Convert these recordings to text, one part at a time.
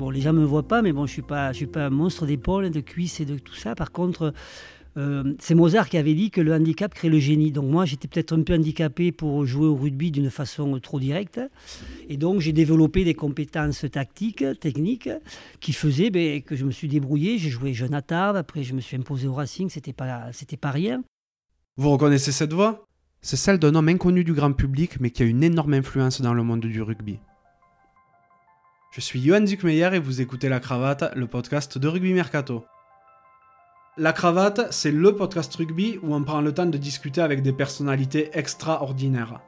Bon, les gens me voient pas, mais bon, je suis suis pas un monstre d'épaule, de cuisses et de tout ça. Par contre, euh, c'est Mozart qui avait dit que le handicap crée le génie. Donc moi, j'étais peut-être un peu handicapé pour jouer au rugby d'une façon trop directe. Et donc j'ai développé des compétences tactiques, techniques, qui faisaient ben, que je me suis débrouillé. J'ai joué jeune à après je me suis imposé au Racing, c'était pas, c'était pas rien. Vous reconnaissez cette voix? C'est celle d'un homme inconnu du grand public, mais qui a une énorme influence dans le monde du rugby. Je suis Johan Zuckmeyer et vous écoutez La Cravate, le podcast de Rugby Mercato. La Cravate, c'est le podcast rugby où on prend le temps de discuter avec des personnalités extraordinaires.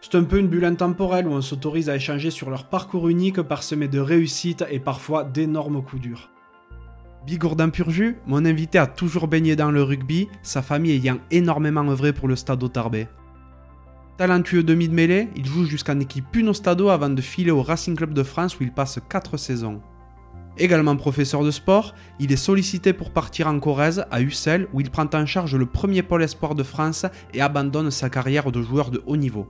C'est un peu une bulle intemporelle où on s'autorise à échanger sur leur parcours unique parsemé de réussites et parfois d'énormes coups durs. Bigourdin Purju, mon invité a toujours baigné dans le rugby, sa famille ayant énormément œuvré pour le Stade Tarbet. Talentueux demi de mêlée, il joue jusqu'en équipe Puno Stado avant de filer au Racing Club de France où il passe 4 saisons. Également professeur de sport, il est sollicité pour partir en Corrèze, à Ussel, où il prend en charge le premier pôle espoir de France et abandonne sa carrière de joueur de haut niveau.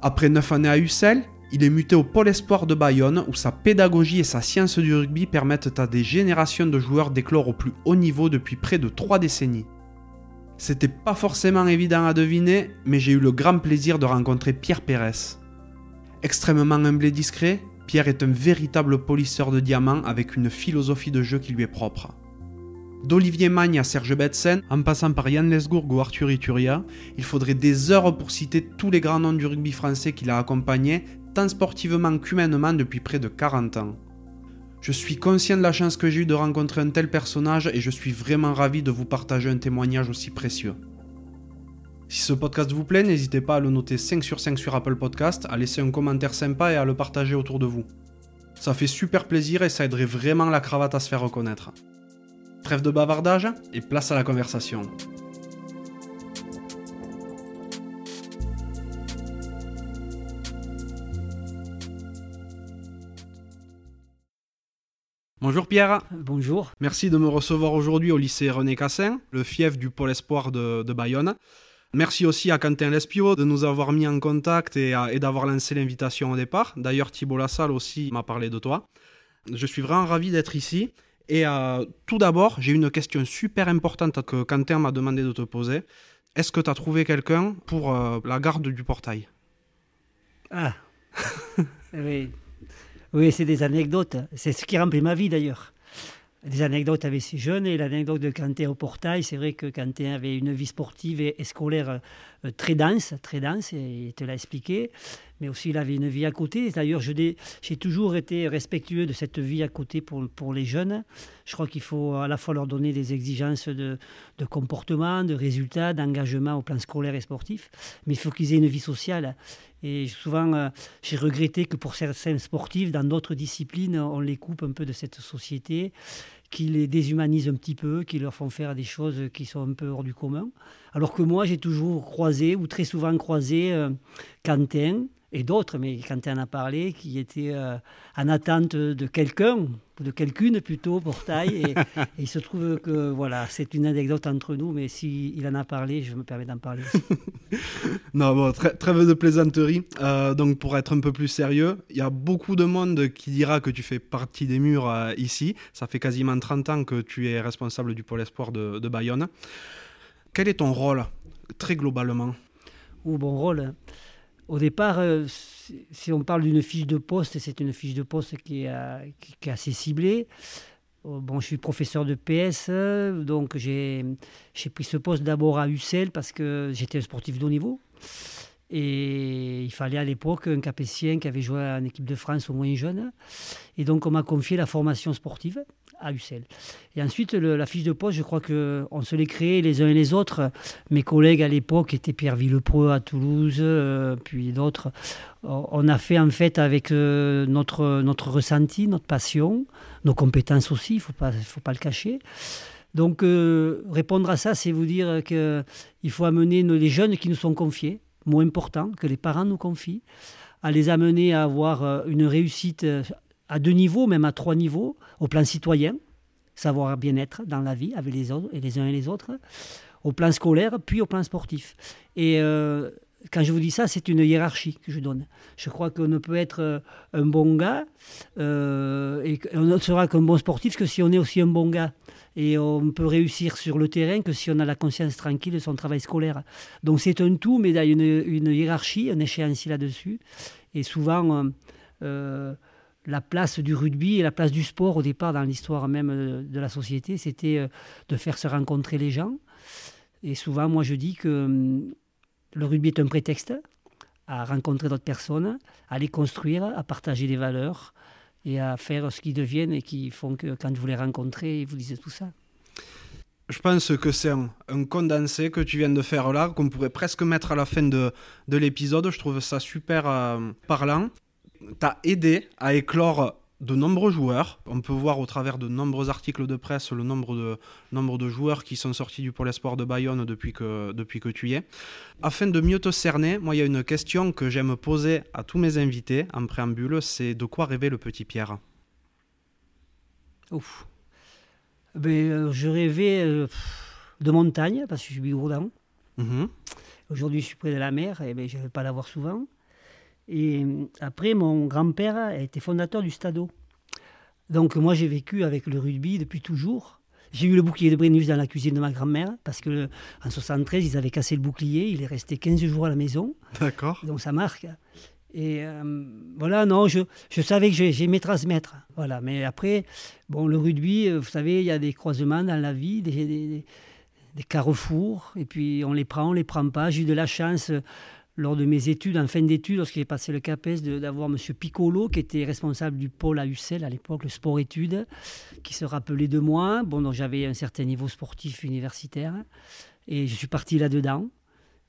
Après 9 années à Ussel, il est muté au pôle espoir de Bayonne, où sa pédagogie et sa science du rugby permettent à des générations de joueurs d'éclore au plus haut niveau depuis près de 3 décennies. C'était pas forcément évident à deviner, mais j'ai eu le grand plaisir de rencontrer Pierre Pérez. Extrêmement humble et discret, Pierre est un véritable polisseur de diamants avec une philosophie de jeu qui lui est propre. D'Olivier Magne à Serge Betsen, en passant par Yann Lesgourg ou Arthur Ituria, il faudrait des heures pour citer tous les grands noms du rugby français qu'il a accompagné, tant sportivement qu'humainement depuis près de 40 ans. Je suis conscient de la chance que j'ai eue de rencontrer un tel personnage et je suis vraiment ravi de vous partager un témoignage aussi précieux. Si ce podcast vous plaît, n'hésitez pas à le noter 5 sur 5 sur Apple Podcast, à laisser un commentaire sympa et à le partager autour de vous. Ça fait super plaisir et ça aiderait vraiment la cravate à se faire reconnaître. Trêve de bavardage et place à la conversation. Bonjour Pierre. Bonjour. Merci de me recevoir aujourd'hui au lycée René Cassin, le fief du pôle espoir de, Bayonne. Merci aussi à Quentin Lespio de nous avoir mis en contact et, d'avoir lancé l'invitation au départ. D'ailleurs, Thibault Lassalle aussi m'a parlé de toi. Je suis vraiment ravi d'être ici. Et euh, tout d'abord, j'ai une question super importante que Quentin m'a demandé de te poser. Est-ce que tu as trouvé quelqu'un pour euh, la garde du portail? Ah Oui, oui, c'est des anecdotes. C'est ce qui remplit ma vie d'ailleurs. Des anecdotes avec ces jeunes et l'anecdote de Quentin au portail. C'est vrai que Quentin avait une vie sportive et, scolaire euh, très dense, très dense, et il te l'a expliqué. Mais aussi, il avait une vie à côté. D'ailleurs, j'ai toujours été respectueux de cette vie à côté pour, pour les jeunes. Je crois qu'il faut à la fois leur donner des exigences de, de comportement, de résultats, d'engagement au plan scolaire et sportif, mais il faut qu'ils aient une vie sociale. Et souvent, euh, j'ai regretté que pour certains sportifs, dans d'autres disciplines, on les coupe un peu de cette société, qui les déshumanise un petit peu, qui leur font faire des choses qui sont un peu hors du commun. Alors que moi, j'ai toujours croisé, ou très souvent croisé, euh, Quentin, et d'autres, mais quand en a parlé, qui étaient euh, en attente de quelqu'un, de quelqu'une plutôt, portail. Et, et, il se trouve que voilà, c'est une anecdote entre nous, mais s'il en a parlé, je me permets d'en parler aussi. non, bon, très, trêve de plaisanterie. Euh, donc, pour être un peu plus sérieux, il y a beaucoup de monde qui dira que tu fais partie des murs euh, ici. Ça fait quasiment 30 ans que tu es responsable du pôle espoir de, de Bayonne. Quel est ton rôle, très globalement? Ou bon rôle? Au départ, euh, si on parle d'une fiche de poste, c'est une fiche de poste qui est, euh, assez ciblée. Euh, bon, je suis professeur de PS, donc j'ai pris ce poste d'abord à Ussel parce que j'étais un sportif de haut niveau. Et il fallait à l'époque un Capétien qui avait joué en équipe de France au moins jeune. Et donc on m'a confié la formation sportive à Ussel. Et ensuite, la fiche de poste, je crois qu'on se l'est créé les uns et les autres. Mes collègues à l'époque étaient Pierre Villepreux à Toulouse, euh, puis d'autres. On a fait en fait avec euh, notre, notre ressenti, notre passion, nos compétences aussi, il ne faut pas, le cacher. Donc euh, répondre à ça, c'est vous dire qu'il faut amener les jeunes qui nous sont confiés, mot important, que les parents nous confient, à les amener à avoir une réussite à deux niveaux, même à trois niveaux, au plan citoyen, savoir bien-être dans la vie avec les uns et les autres, au plan scolaire, puis au plan sportif. Et euh, quand je vous dis ça, c'est une hiérarchie que je donne. Je crois qu'on ne peut être euh, un bon gars euh, et on ne sera qu'un bon sportif que si on est aussi un bon gars. Et on peut réussir sur le terrain que si on a la conscience tranquille de son travail scolaire. Donc c'est un tout, mais il y a une, hiérarchie, un échéancier là-dessus. Et souvent, la place du rugby et la place du sport au départ dans l'histoire même de la société, c'était de faire se rencontrer les gens. Et souvent, moi, je dis que hum, le rugby est un prétexte à rencontrer d'autres personnes, à les construire, à partager des valeurs et à faire ce qu'ils deviennent et qui font que quand vous les rencontrez, ils vous disent tout ça. Je pense que c'est un, condensé que tu viens de faire là, qu'on pourrait presque mettre à la fin de, de l'épisode. Je trouve ça super euh, parlant. As aidé à éclore de nombreux joueurs. On peut voir au travers de nombreux articles de presse le nombre de, nombre de joueurs qui sont sortis du Pôle Espoir de Bayonne depuis que, depuis que tu y es. Afin de mieux te cerner, moi, il y a une question que j'aime poser à tous mes invités en préambule, c'est de quoi rêvait le petit Pierre? Ouf. Ben, euh, je rêvais euh, de montagne, parce que je suis bigourdin. Mhm. Aujourd'hui, je suis près de la mer, et ben, je ne vais pas la voir souvent. Et euh, après, mon grand-père a été fondateur du Stadeau. Donc moi, j'ai vécu avec le rugby depuis toujours. J'ai eu le bouclier de Brennus dans la cuisine de ma grand-mère parce que en 73, ils avaient cassé le bouclier. Il est resté 15 jours à la maison. D'accord. Donc ça marque. Et euh, voilà, non, je, je savais que j'aimais transmettre. Voilà. Mais après, bon, le rugby, euh, vous savez, il y a des croisements dans la vie, des, des, des carrefours. Et puis on les prend, on les prend pas. J'ai eu de la chance lors de mes études, en fin d'études, lorsque j'ai passé le CAPES, d'avoir M. Piccolo, qui était responsable du pôle à UCEL à l'époque, le sport-études, qui se rappelait de moi. Bon, donc j'avais un certain niveau sportif universitaire. Et je suis parti là-dedans.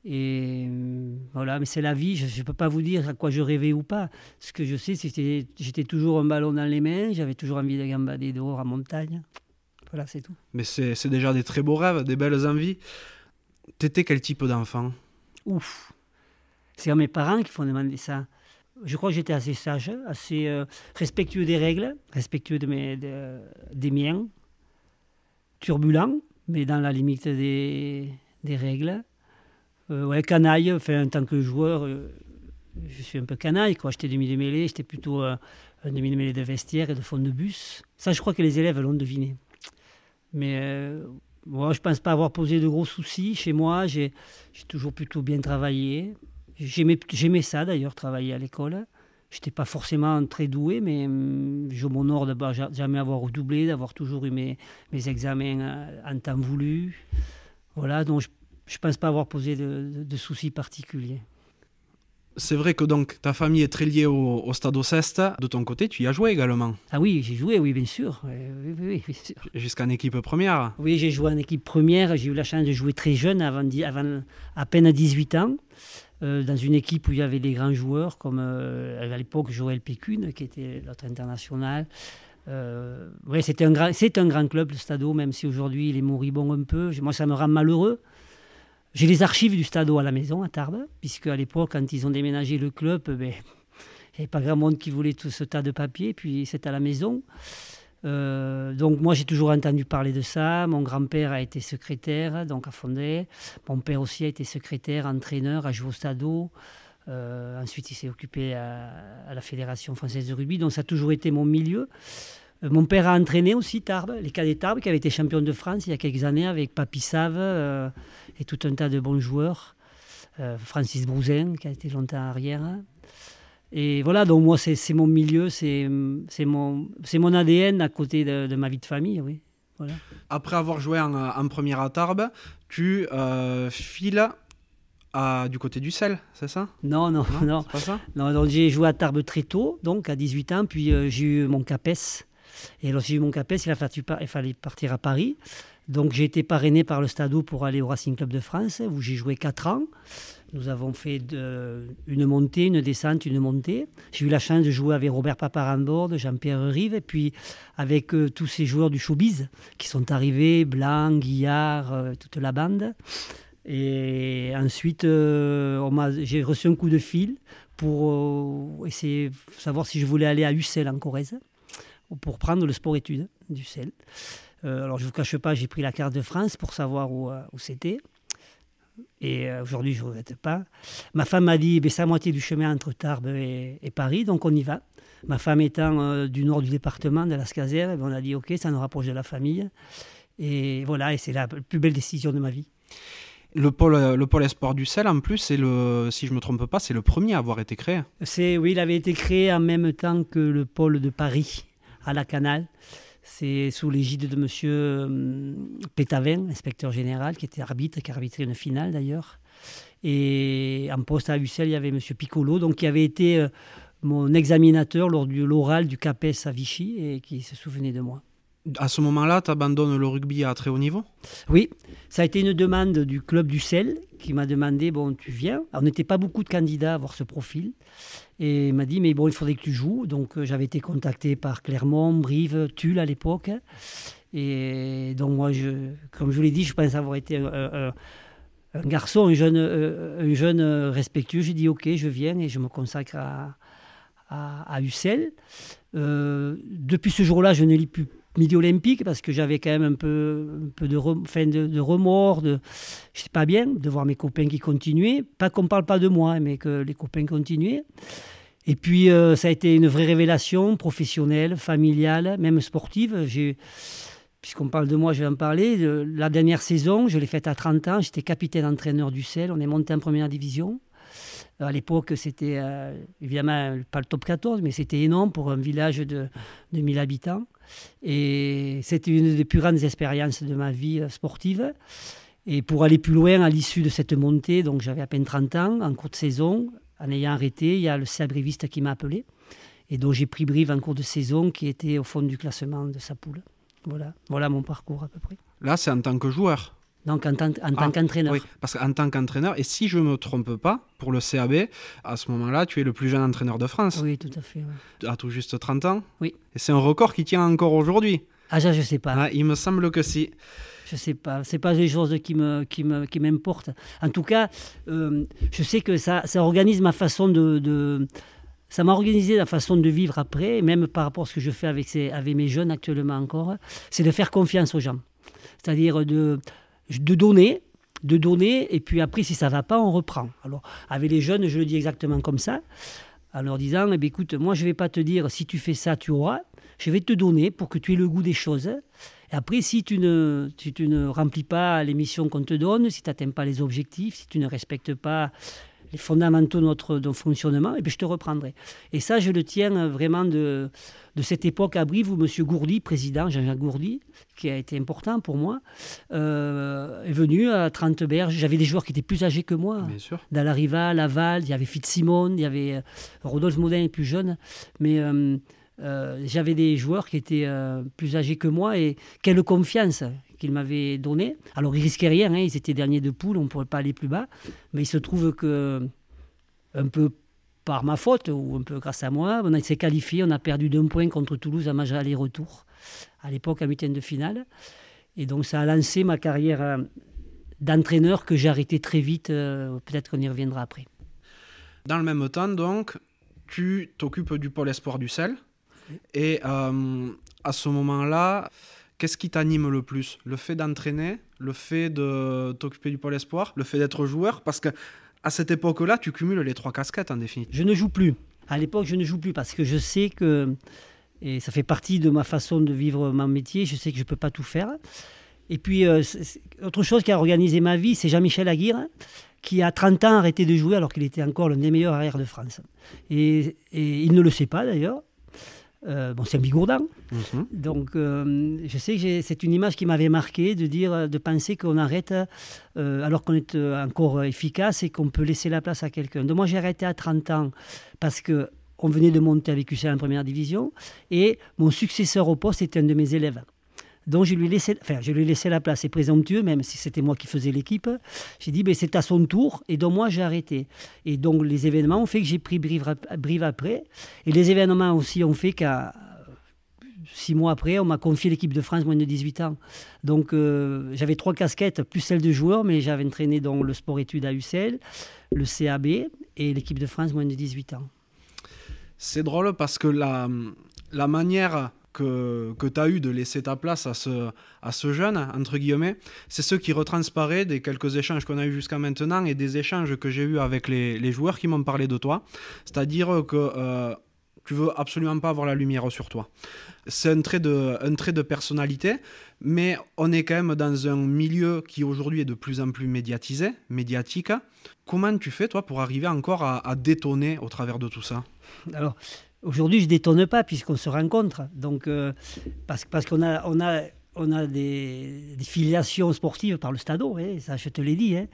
Et euh, voilà, mais c'est la vie. Je ne peux pas vous dire à quoi je rêvais ou pas. Ce que je sais, c'est que j'étais toujours un ballon dans les mains. J'avais toujours envie de gambader dehors en montagne. Voilà, c'est tout. Mais c'est déjà des très beaux rêves, des belles envies. T'étais quel type d'enfant? Ouf c'est à mes parents qui font demander ça. Je crois que j'étais assez sage, assez euh, respectueux des règles, respectueux de mes, des miens, turbulent, mais dans la limite des, des règles. Euh, ouais, canaille, enfin, en tant que joueur, euh, je suis un peu canaille. Quoi. J'étais demi de mêlée, j'étais plutôt un demi de mêlée de vestiaire et de fond de bus. Ça, je crois que les élèves l'ont deviné. Mais moi, je ne pense pas avoir posé de gros soucis. Chez moi, j'ai toujours plutôt bien travaillé. J'aimais ça d'ailleurs, travailler à l'école. Je n'étais pas forcément très doué, mais hum, je m'honore de jamais avoir redoublé, d'avoir toujours eu mes, mes, examens euh, en temps voulu. Voilà, donc je ne pense pas avoir posé de, de, soucis particuliers. C'est vrai que donc ta famille est très liée au, Stade Oceste. De ton côté, tu y as joué également Ah oui, j'ai joué, oui, bien sûr. Jusqu'en équipe première Oui, j'ai joué en équipe première. J'ai eu la chance de jouer très jeune, avant, avant à peine 18 ans. Euh, dans une équipe où il y avait des grands joueurs, comme euh, à l'époque Joël Pécune, qui était notre international. Euh, c'était un, c'est un grand club, le Stadeau, même si aujourd'hui il est moribond un peu. Moi, ça me rend malheureux. J'ai les archives du Stadeau à la maison, à Tarbes, puisque à l'époque, quand ils ont déménagé le club, ben, il n'y avait pas grand monde qui voulait tout ce tas de papier, puis c'est à la maison. Euh, donc moi j'ai toujours entendu parler de ça. Mon grand-père a été secrétaire, donc à Fondé. Mon père aussi a été secrétaire, entraîneur, a joué au Stadeau. Euh, ensuite il s'est occupé à, la Fédération française de rugby, donc ça a toujours été mon milieu. Euh, mon père a entraîné aussi Tarbes, les cadets Tarbes, qui avaient été champion de France il y a quelques années avec Papy Save et tout un tas de bons joueurs. Francis Brouzin, qui a été longtemps arrière. Et voilà, donc moi, c'est mon milieu, c'est mon, mon ADN à côté de, ma vie de famille, oui. Voilà. Après avoir joué en, première à Tarbes, tu euh, files à, du côté du sel, c'est ça? Non, non, non. Pas ça? Non donc j'ai joué à Tarbes très tôt, donc à 18 ans, puis euh, j'ai eu mon CAPES. Et lorsque j'ai eu mon CAPES, il, a fallu, il fallait partir à Paris. Donc j'ai été parrainé par le Stadeau pour aller au Racing Club de France, où j'ai joué 4 ans. Nous avons fait une montée, une descente, une montée. J'ai eu la chance de jouer avec Robert Paparambord, Jean-Pierre Rive, et puis avec euh, tous ces joueurs du showbiz qui sont arrivés, Blanc, Guillard, euh, toute la bande. Et ensuite, euh, j'ai reçu un coup de fil pour essayer de savoir si je voulais aller à Ussel en Corrèze, pour prendre le sport-études d'Ussel. Alors je ne vous cache pas, j'ai pris la carte de France pour savoir où, où c'était. Et euh, aujourd'hui, je ne regrette pas. Ma femme m'a dit, ben, c'est à moitié du chemin entre Tarbes et, Paris, donc on y va. Ma femme étant euh, du nord du département, de la Scazère, ben, on a dit, OK, ça nous rapproche de la famille. Et voilà, et c'est la plus belle décision de ma vie. Le pôle, le pôle Espoir du sel, en plus, c'est le, si je ne me trompe pas, c'est le premier à avoir été créé. C'est, oui, il avait été créé en même temps que le pôle de Paris, à la Canale. C'est sous l'égide de M. Euh, Pétavin, inspecteur général, qui était arbitre, qui a arbitré une finale d'ailleurs. Et en poste à Ussel, il y avait M. Piccolo, donc qui avait été euh, mon examinateur lors de l'oral du CAPES à Vichy et qui se souvenait de moi. À ce moment-là, tu abandonnes le rugby à très haut niveau? Oui, ça a été une demande du club du Sel qui m'a demandé bon, tu viens? on n'était pas beaucoup de candidats à avoir ce profil. Et m'a dit mais bon, il faudrait que tu joues. Donc euh, j'avais été contacté par Clermont, Brive, Tulle à l'époque. Et donc moi, je, comme je vous l'ai dit, je pense avoir été un, garçon, un jeune, euh, un jeune respectueux. J'ai dit ok, je viens et je me consacre à, à, Ussel. Euh, depuis ce jour-là, je ne lis plus midi olympique parce que j'avais quand même un peu, un peu de, de, remords, de, je sais pas bien, de voir mes copains qui continuaient. Pas qu'on parle pas de moi, mais que les copains continuaient. Et puis, euh, ça a été une vraie révélation professionnelle, familiale, même sportive. Puisqu'on parle de moi, je vais en parler. La dernière saison, je l'ai faite à 30 ans. J'étais capitaine entraîneur du CEL. On est monté en première division. À l'époque, c'était euh, évidemment pas le top 14, mais c'était énorme pour un village de, de 1000 habitants. Et c'était une des plus grandes expériences de ma vie euh, sportive. Et pour aller plus loin à l'issue de cette montée, donc j'avais à peine 30 ans, en cours de saison, en ayant arrêté, il y a le sabriviste qui m'a appelé. Et donc j'ai pris Brive en cours de saison, qui était au fond du classement de sa poule. Voilà, voilà mon parcours à peu près. Là, c'est en tant que joueur donc en tant, ah, qu'entraîneur. Oui, parce qu'en tant qu'entraîneur, et si je ne me trompe pas, pour le CAB, à ce moment-là, tu es le plus jeune entraîneur de France. Oui, tout à fait. À tout juste 30 ans Oui. Et c'est un record qui tient encore aujourd'hui. Ah, ça, je ne sais pas. Ah, il me semble que si. Je ne sais pas. Ce pas des choses qui me qui me qui m'importent. En tout cas, euh, je sais que ça, ça organise ma façon de, de ça m'a organisé la façon de vivre après, même par rapport à ce que je fais avec, ces, avec mes jeunes actuellement encore, c'est de faire confiance aux gens. C'est-à-dire de, de donner, de donner, et puis après, si ça va pas, on reprend. Alors, avec les jeunes, je le dis exactement comme ça, en leur disant, eh écoute, moi, je vais pas te dire, si tu fais ça, tu auras, je vais te donner pour que tu aies le goût des choses. Et après, tu ne, si tu ne remplis pas les missions qu'on te donne, si tu n'atteins pas les objectifs, si tu ne respectes pas les fondamentaux de notre, fonctionnement, et puis je te reprendrai. Et ça, je le tiens vraiment de, de cette époque à Brive où M. Gourdy, président Jean-Jacques Gourdy, qui a été important pour moi, euh, est venu à Trente-Berges. J'avais des joueurs qui étaient plus âgés que moi. Bien sûr. Riva, Laval, il y avait Fitzsimon, il y avait euh, Rodolphe Modin, plus jeune. Mais euh, j'avais des joueurs qui étaient plus âgés que moi et quelle confiance qu'ils m'avaient donnée. Alors, ils risquaient rien, hein, ils étaient derniers de poule, on ne pourrait pas aller plus bas. Mais il se trouve que, un peu par ma faute ou un peu grâce à moi, on s'est qualifié, on a perdu d'un point contre Toulouse à match aller-retour, à l'époque à huitième de finale. Et donc ça a lancé ma carrière euh, d'entraîneur que j'ai arrêté très vite, euh, peut-être qu'on y reviendra après. Dans le même temps, donc, tu t'occupes du pôle espoir du sel. Et euh, à ce moment-là, qu'est-ce qui t'anime le plus? Le fait d'entraîner, le fait de t'occuper du pôle espoir, le fait d'être joueur? Parce que à cette époque-là, tu cumules les trois casquettes en définitive. Je ne joue plus. À l'époque, je ne joue plus parce que je sais que, et ça fait partie de ma façon de vivre mon métier, je sais que je ne peux pas tout faire. Et puis, euh, autre chose qui a organisé ma vie, c'est Jean-Michel Aguirre, qui a 30 ans arrêté de jouer alors qu'il était encore l'un des meilleurs arrières de France. et il ne le sait pas d'ailleurs. Euh, bon, c'est un bigourdan. Mhm. Donc, euh, je sais que c'est une image qui m'avait marqué de dire, de penser qu'on arrête euh, alors qu'on est encore efficace et qu'on peut laisser la place à quelqu'un. Donc, moi, j'ai arrêté à 30 ans parce que on venait de monter avec UCL en première division et mon successeur au poste était un de mes élèves. Donc je lui ai laissé, enfin, je lui ai la place, c'est présomptueux, même si c'était moi qui faisais l'équipe. J'ai dit, ben, c'est à son tour, et donc moi j'ai arrêté. Et donc les événements ont fait que j'ai pris Brive, après, et les événements aussi ont fait qu'à six mois après, on m'a confié l'équipe de France moins de 18 ans. Donc euh, j'avais trois casquettes, plus celle de joueur, mais j'avais entraîné donc le sport-études à UCL, le CAB et l'équipe de France moins de 18 ans. C'est drôle parce que la, la manière que, que tu as eu de laisser ta place à ce, jeune, entre guillemets, c'est ce qui retransparaît des quelques échanges qu'on a eu jusqu'à maintenant et des échanges que j'ai eus avec les, joueurs qui m'ont parlé de toi. C'est-à-dire que euh, tu veux absolument pas avoir la lumière sur toi. C'est un, trait de, personnalité, mais on est quand même dans un milieu qui aujourd'hui est de plus en plus médiatisé, médiatique. Comment tu fais, toi, pour arriver encore à, à détonner au travers de tout ça? Alors, Aujourd'hui, je ne détonne pas puisqu'on se rencontre. Donc, euh, parce, qu'on a, des, filiations sportives par le stadeau, hein, ça je te l'ai dit, hein.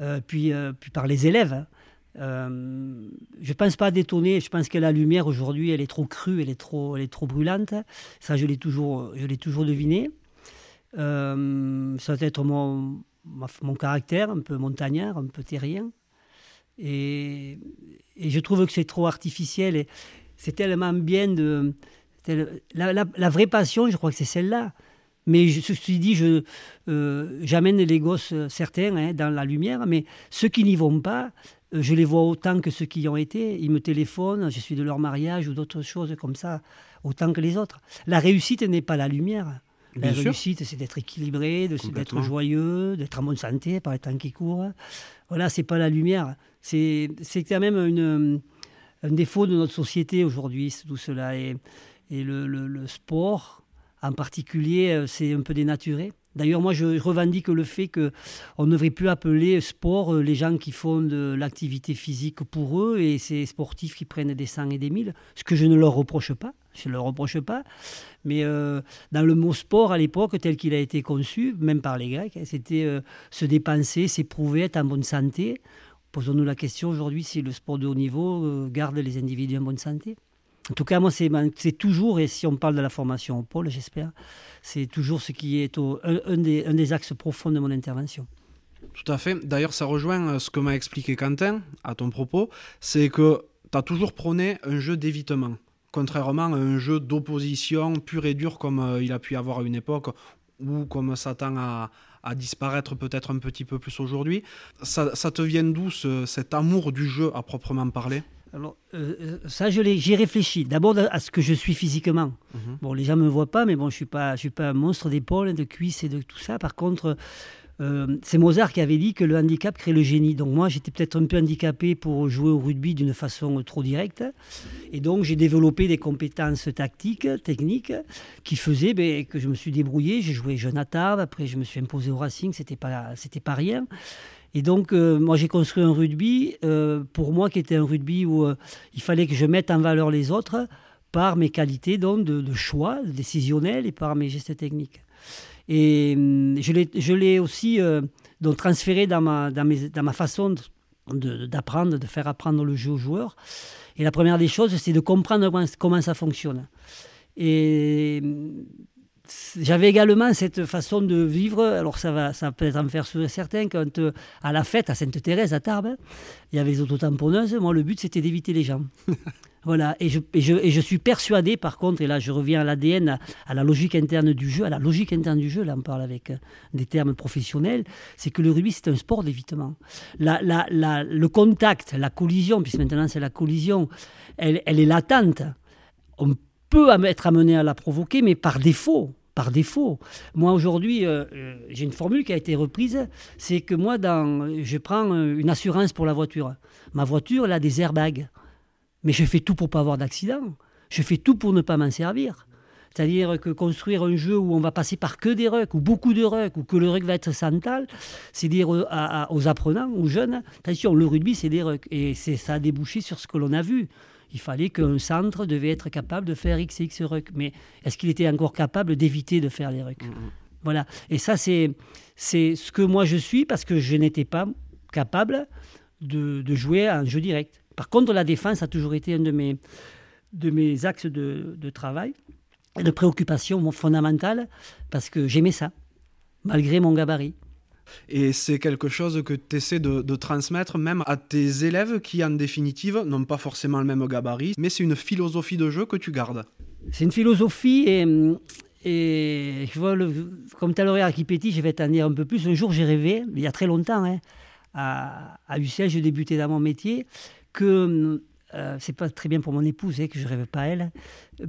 euh, puis, euh, puis par les élèves. je ne pense pas détonner, je pense que la lumière aujourd'hui, elle est trop crue, elle est trop, elle est trop brûlante. Ça, je l'ai toujours, je l'ai toujours deviné. ça va être mon, mon caractère, un peu montagnard, un peu terrien. Et, je trouve que c'est trop artificiel. C'est tellement bien de. La, vraie passion, je crois que c'est celle-là. Mais je, suis dit, je, euh, j'amène les gosses, euh, certains, hein, dans la lumière, mais ceux qui n'y vont pas, euh, je les vois autant que ceux qui y ont été. Ils me téléphonent, je suis de leur mariage ou d'autres choses comme ça, autant que les autres. La réussite n'est pas la lumière. La réussite, c'est d'être équilibré, d'être joyeux, d'être en bonne santé par les temps qui courent. Voilà, c'est pas la lumière. C'est quand même une un défaut de notre société aujourd'hui, tout cela. Et, le, sport, en particulier, euh, c'est un peu dénaturé. D'ailleurs, moi, je revendique le fait qu'on ne devrait plus appeler sport euh, les gens qui font de l'activité physique pour eux et ces sportifs qui prennent des 100 et des 1000, ce que je ne leur reproche pas. Je ne leur reproche pas. Mais euh, dans le mot sport, à l'époque, tel qu'il a été conçu, même par les Grecs, hein, c'était se dépenser, s'éprouver, être en bonne santé. Posons-nous la question aujourd'hui si le sport de haut niveau euh, garde les individus en bonne santé. En tout cas, moi, c'est toujours, et si on parle de la formation au pôle, j'espère, c'est toujours ce qui est un, des, axes profonds de mon intervention. Tout à fait. D'ailleurs, ça rejoint euh, ce que m'a expliqué Quentin à ton propos, c'est que tu as toujours prôné un jeu d'évitement, contrairement à un jeu d'opposition pur et dur comme euh, il a pu y avoir à une époque, ou comme Satan a, à disparaître peut-être un petit peu plus aujourd'hui. Ça, te vient d'où cet amour du jeu à proprement parler? Alors, euh, euh, ça, j'y réfléchi. D'abord à ce que je suis physiquement. Mhm. Bon, les gens ne me voient pas, mais bon, je ne suis, pas, je suis pas un monstre d'épaule, de cuisses et de tout ça. Par contre, euh, c'est Mozart qui avait dit que le handicap crée le génie. Donc moi, j'étais peut-être un peu handicapé pour jouer au rugby d'une façon trop directe. Et donc, j'ai développé des compétences tactiques, techniques, qui faisaient ben, que je me suis débrouillé. J'ai joué jeune à Tarbes, après je me suis imposé au Racing, c'était pas, c'était pas rien. Et donc, euh, moi, j'ai construit un rugby, euh, pour moi, qui était un rugby où il fallait que je mette en valeur les autres par mes qualités donc, de, de choix décisionnel et par mes gestes techniques. Et hum, je l'ai aussi euh, transféré dans ma, dans, mes, dans ma façon d'apprendre, de, faire apprendre le jeu aux joueurs. Et la première des choses, c'est de comprendre comment, ça fonctionne. Et hum, j'avais également cette façon de vivre, alors ça va, ça peut être en faire sourire certains, quand euh, à la fête à Sainte-Thérèse, à Tarbes, il y avait les autotamponneuses, moi le but c'était d'éviter les gens. Voilà, et je, suis persuadé, par contre, et là je reviens à l'ADN, à, la logique interne du jeu, à la logique interne du jeu, là on parle avec euh, des termes professionnels, c'est que le rugby c'est un sport d'évitement. La, le contact, la collision, puisque maintenant c'est la collision, elle, elle est latente. On peut être amené à la provoquer, mais par défaut par défaut. Moi, aujourd'hui, euh, euh, j'ai une formule qui a été reprise, c'est que moi, dans, je prends une assurance pour la voiture. Ma voiture, elle a des airbags. Mais je fais tout pour pas avoir d'accident. Je fais tout pour ne pas m'en servir. C'est-à-dire que construire un jeu où on va passer par que des rucks, ou beaucoup de rucks, ou que le ruck va être central, c'est dire aux apprenants, aux jeunes, attention, le rugby, c'est des rucks. Et ça a débouché sur ce que l'on a vu. Il fallait qu'un centre devait être capable de faire x et x rucks. Mais est-ce qu'il était encore capable d'éviter de faire les rucks? Mmh. Voilà. Et ça, c'est ce que moi je suis, parce que je n'étais pas capable de, de jouer à un jeu direct. Par contre, la défense a toujours été un de mes, de mes axes de, de travail, de préoccupation fondamentale, parce que j'aimais ça, malgré mon gabarit. Et c'est quelque chose que tu essaies de, de, transmettre même à tes élèves qui, en définitive, n'ont pas forcément le même gabarit, mais c'est une philosophie de jeu que tu gardes. C'est une philosophie et, et je vois le, comme tu à Archipetti, je vais t'en dire un peu plus. Un jour, j'ai rêvé, il y a très longtemps, hein, à, à UCL, je débutais dans mon métier, que euh, c'est pas très bien pour mon épouse, hein, que je rêve pas elle,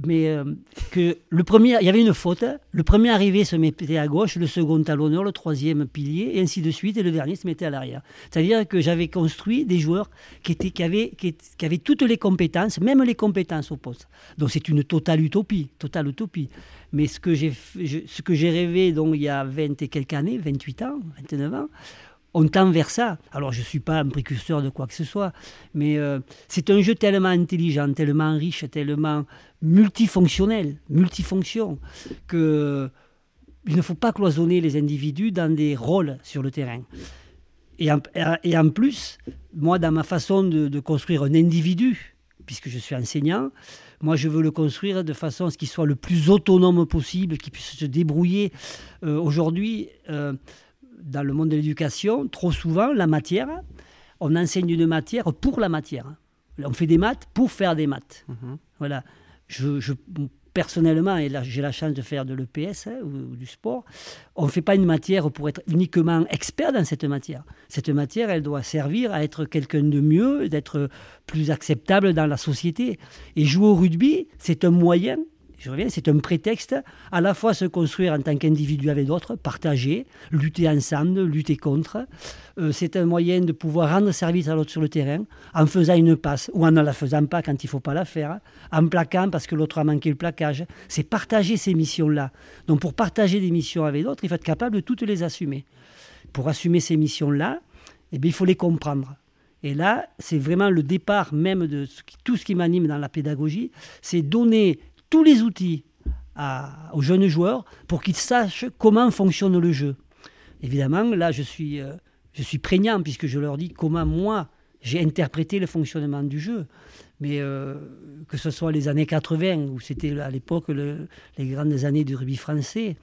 mais euh, que le premier, il y avait une faute, le premier arrivé se mettait à gauche, le second à l'honneur, le troisième pilier, et ainsi de suite, et le dernier se mettait à l'arrière. C'est-à-dire que j'avais construit des joueurs qui, étaient, qui, avaient, qui, avaient toutes les compétences, même les compétences au poste. Donc c'est une totale utopie, totale utopie. Mais ce que j'ai, ce que j'ai rêvé donc, il y a 20 et quelques années, 28 ans, 29 ans, on tend vers ça. Alors je ne suis pas un précurseur de quoi que ce soit, mais euh, c'est un jeu tellement intelligent, tellement riche, tellement multifonctionnel, multifonction, que il ne faut pas cloisonner les individus dans des rôles sur le terrain. Et en, plus, moi, dans ma façon de, construire un individu, puisque je suis enseignant, moi, je veux le construire de façon à ce qu'il soit le plus autonome possible, qu'il puisse se débrouiller. Euh, aujourd'hui, euh, dans le monde de l'éducation, trop souvent, la matière, on enseigne une matière pour la matière. On fait des maths pour faire des maths. Mhm. Voilà. Je, personnellement, et là j'ai la chance de faire de l'EPS hein, ou, du sport, on ne fait pas une matière pour être uniquement expert dans cette matière. Cette matière, elle doit servir à être quelqu'un de mieux, d'être plus acceptable dans la société. Et jouer au rugby, c'est un moyen je reviens, c'est un prétexte à la fois se construire en tant qu'individu avec d'autres, partager, lutter ensemble, lutter contre. Euh, c'est un moyen de pouvoir rendre service à l'autre sur le terrain en faisant une passe ou en ne la faisant pas quand il ne faut pas la faire, en plaquant parce que l'autre a manqué le plaquage. C'est partager ces missions-là. Donc pour partager des missions avec d'autres, il faut être capable de toutes les assumer. Pour assumer ces missions-là, eh bien, il faut les comprendre. Et là, c'est vraiment le départ même de tout ce qui m'anime dans la pédagogie, c'est donner tous les outils aux jeunes joueurs pour qu'ils sachent comment fonctionne le jeu. Évidemment, là, je suis, euh, je suis prégnant puisque je leur dis comment moi, j'ai interprété le fonctionnement du jeu. Mais euh, que ce soit les années 80, où c'était à l'époque les grandes années du rugby français,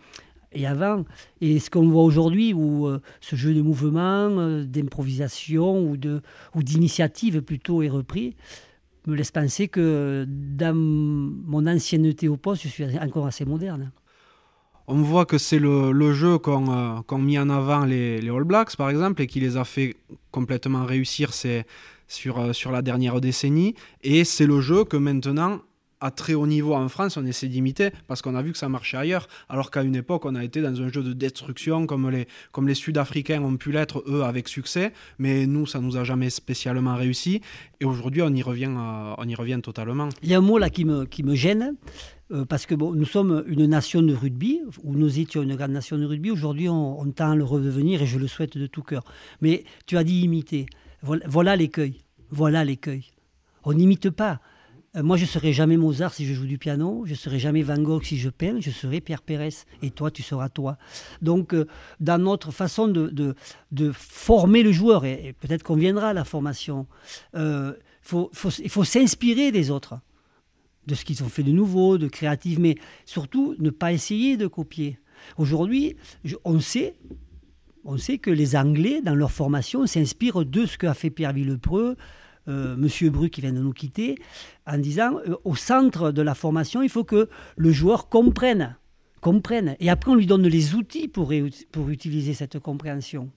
et avant, et ce qu'on voit aujourd'hui, où euh, ce jeu de mouvement, d'improvisation ou d'initiative plutôt est repris, me laisse penser que dans mon ancienneté au poste, je suis encore assez moderne. On voit que c'est le, jeu qu'ont euh, mis en avant les, All Blacks, par exemple, et qui les a fait complètement réussir sur, euh, sur la dernière décennie. Et c'est le jeu que maintenant à très haut niveau en France, on essaie d'imiter parce qu'on a vu que ça marchait ailleurs, alors qu'à une époque, on a été dans un jeu de destruction comme les, comme les Sud-Africains ont pu l'être, eux, avec succès, mais nous, ça nous a jamais spécialement réussi. Et aujourd'hui, on, y revient, euh, on y revient totalement. Il y a un mot là qui me, qui me gêne. Euh, parce que bon, nous sommes une nation de rugby, ou nous étions une grande nation de rugby. Aujourd'hui, on, on, tend à le redevenir et je le souhaite de tout cœur. Mais tu as dit imiter. Voilà l'écueil. Voilà l'écueil. On n'imite pas. Euh, moi, je ne serai jamais Mozart si je joue du piano, je ne serai jamais Van Gogh si je peins, je serai Pierre Pérez. Et toi, tu seras toi. Donc, euh, dans notre façon de, de, former le joueur, et, peut-être qu'on viendra à la formation, euh, faut, il faut s'inspirer des autres, de ce qu'ils ont fait de nouveau, de créatif, mais surtout ne pas essayer de copier. Aujourd'hui, on sait, on sait que les Anglais, dans leur formation, s'inspirent de ce qu'a fait Pierre Villepreux, euh, Monsieur Bru qui vient de nous quitter, en disant euh, au centre de la formation, il faut que le joueur comprenne, comprenne, et après on lui donne les outils pour, pour utiliser cette compréhension.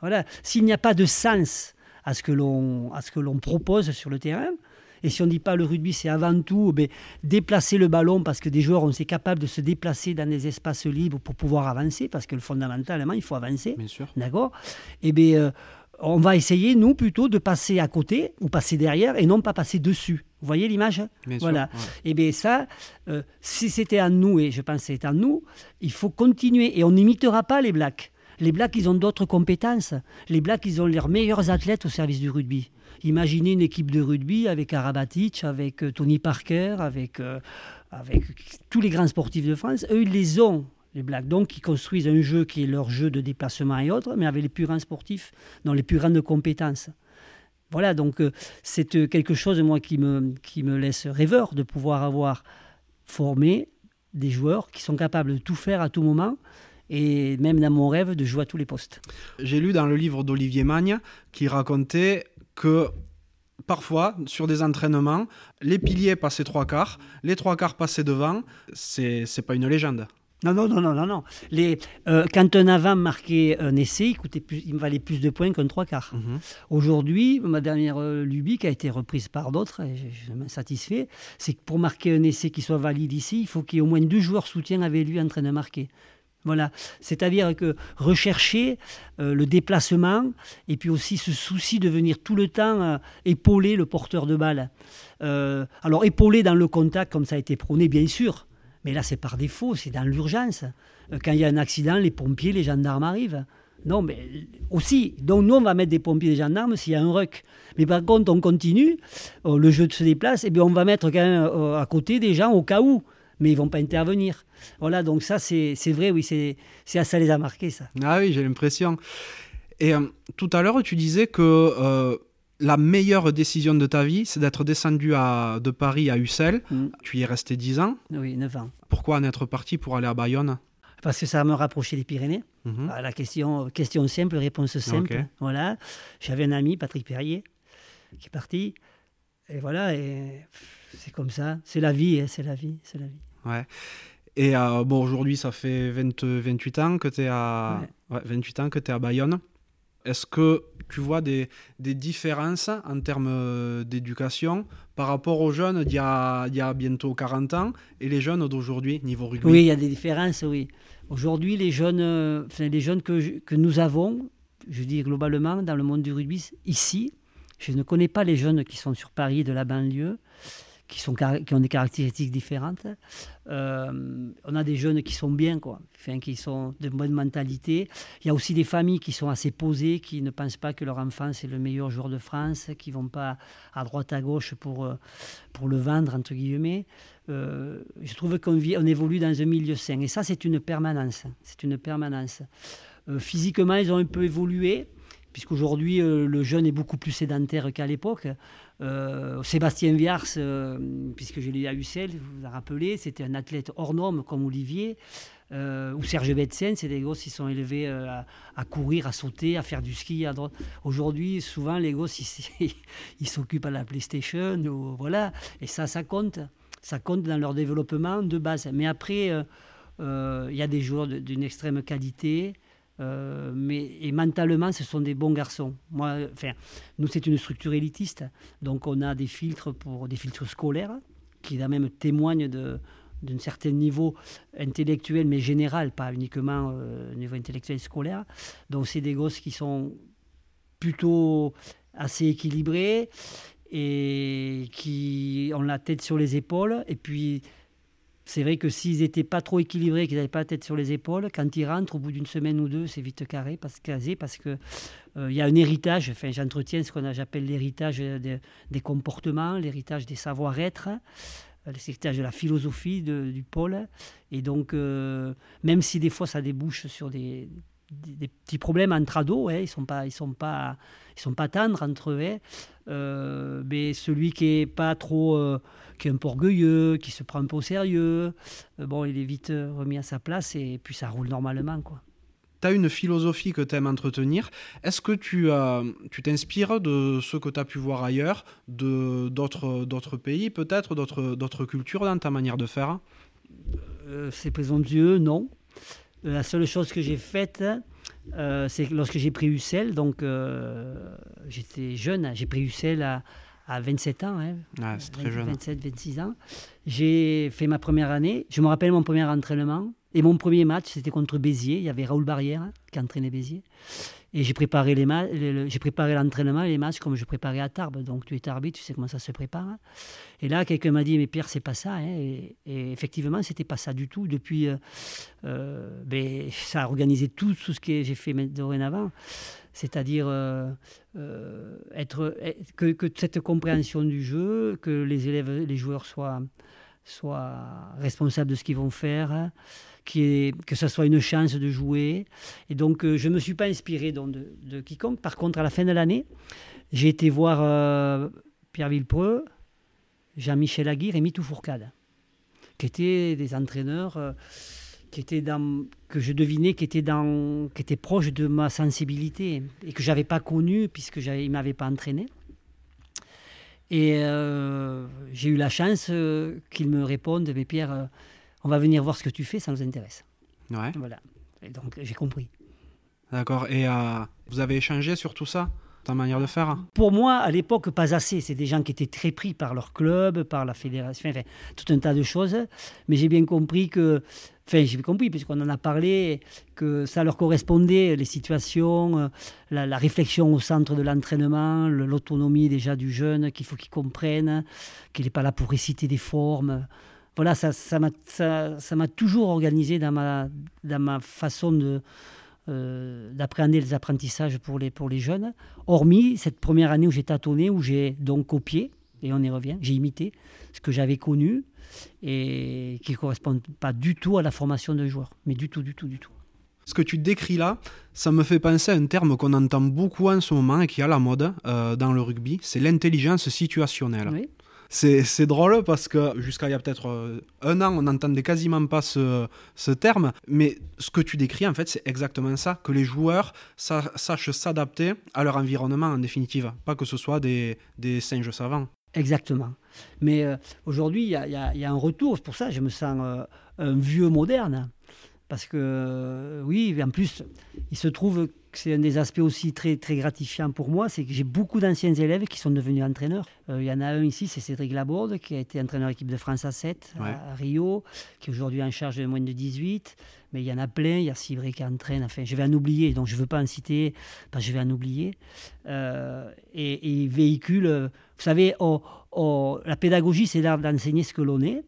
Voilà. S'il n'y a pas de sens à ce que l'on à ce que l'on propose sur le terrain, et si on ne dit pas le rugby, c'est avant tout ben, déplacer le ballon parce que des joueurs, on est capable de se déplacer dans des espaces libres pour pouvoir avancer, parce que fondamentalement, il faut avancer. Bien sûr. D'accord? Et eh bien, euh, on va essayer, nous, plutôt de passer à côté ou passer derrière et non pas passer dessus. Vous voyez l'image? Voilà. Et eh bien ça, euh, si c'était à nous, et je pense que c'est à nous, il faut continuer. Et on n'imitera pas les Blacks. Les Blacks, ils ont d'autres compétences. Les Blacks, ils ont leurs meilleurs athlètes au service du rugby. Imaginez une équipe de rugby avec Arabatic, avec euh, Tony Parker, avec, euh, avec tous les grands sportifs de France. Eux, ils les ont les Blacks. Donc, qui construisent un jeu qui est leur jeu de déplacement et autres, mais avec les plus grands sportifs, dans les plus grandes compétences. Voilà, donc euh, c'est euh, quelque chose, moi, qui me, qui me laisse rêveur de pouvoir avoir formé des joueurs qui sont capables de tout faire à tout moment et même dans mon rêve de jouer à tous les postes. J'ai lu dans le livre d'Olivier Magne qui racontait que parfois, sur des entraînements, les piliers passaient trois quarts, les trois quarts passaient devant. C'est, c'est pas une légende. Non, non, non, non, non. non. Les, euh, quand un avant marquait un essai, il, coûtait plus, il me valait plus de points qu'un trois quarts. Mhm. Aujourd'hui, ma dernière euh, lubie qui a été reprise par d'autres, et je, je suis satisfait, c'est que pour marquer un essai qui soit valide ici, il faut qu'il y ait au moins deux joueurs soutiens avec lui en train de marquer. Voilà, c'est-à-dire que rechercher euh, le déplacement et puis aussi ce souci de venir tout le temps euh, épauler le porteur de balle. Euh, alors épauler dans le contact comme ça a été prôné, bien sûr, mais là c'est par défaut, c'est dans l'urgence. Euh, Quand il y a un accident, les pompiers, les gendarmes arrivent. Non, mais aussi, donc nous on va mettre des pompiers des gendarmes s'il y a un ruck. Mais par contre, on continue, euh, le jeu se déplace, et bien on va mettre quand même euh, à côté des gens au cas où, mais ils vont pas intervenir. Voilà, donc ça c'est vrai, oui, c'est ça les a marqués, ça. Ah oui, j'ai l'impression. Et tout à l'heure, tu disais que la meilleure décision de ta vie, c'est d'être descendu à, de Paris à Ussel. Mm. Tu y es resté 10 ans. Oui, 9 ans. Pourquoi en être parti pour aller à Bayonne? Parce que ça me rapprochait des Pyrénées. Mhm. Ah, La question, question simple, réponse simple. Voilà. J'avais un ami, Patrick Perrier, qui est parti. Et voilà, et c'est comme ça. C'est la vie, hein, c'est la vie, c'est la vie. Ouais. Et euh, bon, aujourd'hui, ça fait 20 28 ans que tu es à ouais, 28 ans que tu à Bayonne. Est-ce que tu vois des, différences en termes euh, d'éducation par rapport aux jeunes d'il y, a, bientôt 40 ans et les jeunes d'aujourd'hui, niveau rugby? Oui, il y a des différences, oui. Aujourd'hui, les jeunes, euh, les jeunes que, je- que nous avons, je dis globalement, dans le monde du rugby, ici, je ne connais pas les jeunes qui sont sur Paris de la banlieue, qui, sont, qui ont des caractéristiques différentes. Euh, on a des jeunes qui sont bien, quoi, qui sont de bonne mentalité. Il y a aussi des familles qui sont assez posées, qui ne pensent pas que leur enfant c'est le meilleur joueur de France, qui vont pas à droite à gauche pour, euh, pour le vendre, entre guillemets. Euh, je trouve qu'on on évolue dans un milieu sain. Et ça, c'est une permanence. C'est une permanence. Physiquement, ils ont un peu évolué, puisqu'aujourd'hui, euh, le jeune est beaucoup plus sédentaire qu'à l'époque. Euh, Sébastien Viars, euh, puisque je l'ai à Ussel, vous vous en rappelez, c'était un athlète hors norme comme Olivier. Euh, ou Serge Betsen, c'est des gosses qui sont élevés à, courir, à sauter, à faire du ski. Aujourd'hui, souvent, les gosses, ils s'occupent à la PlayStation, ou, voilà. Et ça, ça compte. Ça compte dans leur développement de base. Mais après, il y a des joueurs d'une extrême qualité. Euh, mais, et mentalement, ce sont des bons garçons. Moi, enfin, nous, c'est une structure élitiste. Donc, on a des filtres, pour, des filtres scolaires qui, là même, témoignent d'un certain niveau intellectuel, mais général, pas uniquement euh, niveau intellectuel scolaire. Donc, c'est des gosses qui sont plutôt assez équilibrés et qui ont la tête sur les épaules. Et puis, c'est vrai que s'ils n'étaient pas trop équilibrés, qu'ils n'avaient pas la tête sur les épaules, quand ils rentrent, au bout d'une semaine ou deux, c'est vite carré, parce, casé, parce qu'il y a un héritage. Enfin, j'entretiens ce qu'on j'appelle l'héritage de- des comportements, l'héritage des savoir-être, euh, l'héritage de la philosophie du pôle. Et donc, euh, même si des fois ça débouche sur des, des, petits problèmes entre ados, hein, ils ne sont, pas, ils sont, pas, ils sont pas tendres entre eux, hein, euh, mais celui qui est pas trop, euh, qui est un peu orgueilleux, qui se prend un peu au sérieux, euh, bon, il est vite remis à sa place et puis ça roule normalement, quoi. tu as une philosophie que tu aimes entretenir. Est-ce que tu tu t'inspires de ce que tu as pu voir ailleurs, de d'autres d'autres pays, peut-être d'autres d'autres cultures dans ta manière de faire? C'est présomptueux, non. La seule chose que j'ai faite, euh, c'est que lorsque j'ai pris Ussel, donc euh, j'étais jeune, j'ai pris Ussel à, à 27 ans, hein, Ouais, c'est très jeune. 27, 26 ans. J'ai fait ma première année. Je me rappelle mon premier entraînement. Et mon premier match, c'était contre Béziers. Il y avait Raoul Barrière hein, qui entraînait Béziers. Et j'ai préparé les j'ai préparé l'entraînement et les matchs comme je préparais à Tarbes. Donc tu es arbitre, tu sais comment ça se prépare. Et là, quelqu'un m'a dit, mais Pierre, c'est pas ça. hein. Et, et effectivement, c'était pas ça du tout. Depuis, euh, euh, ben, ça a organisé tout, ce que j'ai fait dorénavant. C'est-à-dire euh, être- que, que cette compréhension du jeu, que les élèves, les joueurs soient, soient responsables de ce qu'ils vont faire, que ce soit une chance de jouer. Et donc, euh, je ne me suis pas inspiré de, quiconque. Par contre, à la fin de l'année, j'ai été voir euh, Pierre Villepreux, Jean-Michel Aguirre et Mitou Fourcade, qui étaient des entraîneurs euh, qui étaient dans, que je devinais qui étaient, dans, qui étaient proches de ma sensibilité et que je n'avais pas connu puisque j'avais- ils ne m'avaient pas entraîné. Et j'ai eu la chance qu'ils me répondent, mais Pierre, on va venir voir ce que tu fais, ça nous intéresse. Ouais. Voilà. Et donc j'ai compris. D'accord. Et euh, vous avez échangé sur tout ça ta manière de faire? Pour moi, à l'époque, pas assez. C'est des gens qui étaient très pris par leur club, par la fédération, enfin, tout un tas de choses. Mais j'ai bien compris que, enfin, j'ai bien compris, puisqu'on en a parlé, que ça leur correspondait, les situations, euh, la, la réflexion au centre de l'entraînement, le- l'autonomie déjà du jeune, qu'il faut qu'il comprenne, qu'il n'est pas là pour réciter des formes. Voilà, ça m'a ça, ça m'a toujours organisé dans ma, dans ma façon de, euh, d'appréhender les apprentissages pour les, pour les jeunes, hormis cette première année où j'ai tâtonné, où j'ai donc copié, et on y revient, j'ai imité ce que j'avais connu et qui ne correspond pas du tout à la formation d'un joueur, mais du tout, du tout, du tout. Ce que tu décris là, ça me fait penser à un terme qu'on entend beaucoup en ce moment et qui est à la mode euh, dans le rugby, c'est l'intelligence situationnelle. Oui. C'est drôle parce que jusqu'à il y a peut-être euh, un an, on n'entendait quasiment pas ce, terme. Mais ce que tu décris, en fait, c'est exactement ça. Que les joueurs sa- sachent s'adapter à leur environnement, en définitive. Pas que ce soit des, singes savants. Exactement. Mais euh, aujourd'hui, il y, a- un retour. C'est pour ça que je me sens euh, un vieux moderne. Parce que, oui, en plus, il se trouve c'est un des aspects aussi très, très gratifiants pour moi, c'est que j'ai beaucoup d'anciens élèves qui sont devenus entraîneurs. Euh, il y en a un ici, c'est Cédric Laborde, qui a été entraîneur équipe de France à 7 Ouais. à, à Rio, qui est aujourd'hui en charge de moins de 18. Mais il y en a plein, il y a Cibré qui entraîne, enfin, je vais en oublier, donc je ne veux pas en citer, parce que je vais en oublier. Euh, et, il véhicule, euh, vous savez, oh, oh, la pédagogie, c'est l'art d'enseigner ce que l'on est.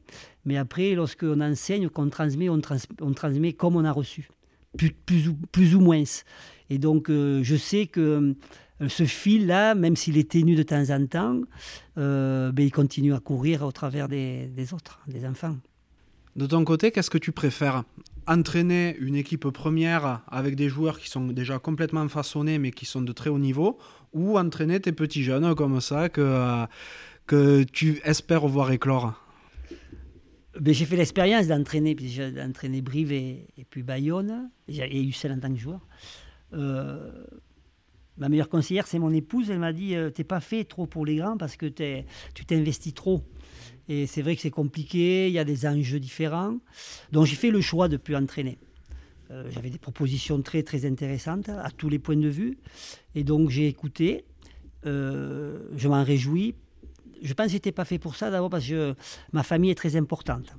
Mais après, lorsqu'on enseigne, qu'on transmet, on, trans- on transmet comme on a reçu, plus, ou, moins. Et donc, euh, je sais que euh, ce fil-là, même s'il est ténu de temps en temps, euh, ben, il continue à courir au travers des, autres, des enfants. De ton côté, qu'est-ce que tu préfères? Entraîner une équipe première avec des joueurs qui sont déjà complètement façonnés mais qui sont de très haut niveau ou entraîner tes petits jeunes comme ça que tu espères voir éclore? Ben, j'ai fait l'expérience d'entraîner, puis Brive et, puis Bayonne, et Ussel en tant que joueur. Euh, ma meilleure conseillère, c'est mon épouse. Elle m'a dit euh, T'es pas fait trop pour les grands parce que tu t'investis trop. Et c'est vrai que c'est compliqué, il y a des enjeux différents. Donc j'ai fait le choix de plus entraîner. Euh, J'avais des propositions très très intéressantes à tous les points de vue. Et donc j'ai écouté. Je m'en réjouis. Je pense que j'étais pas fait pour ça d'abord parce que ma famille est très importante.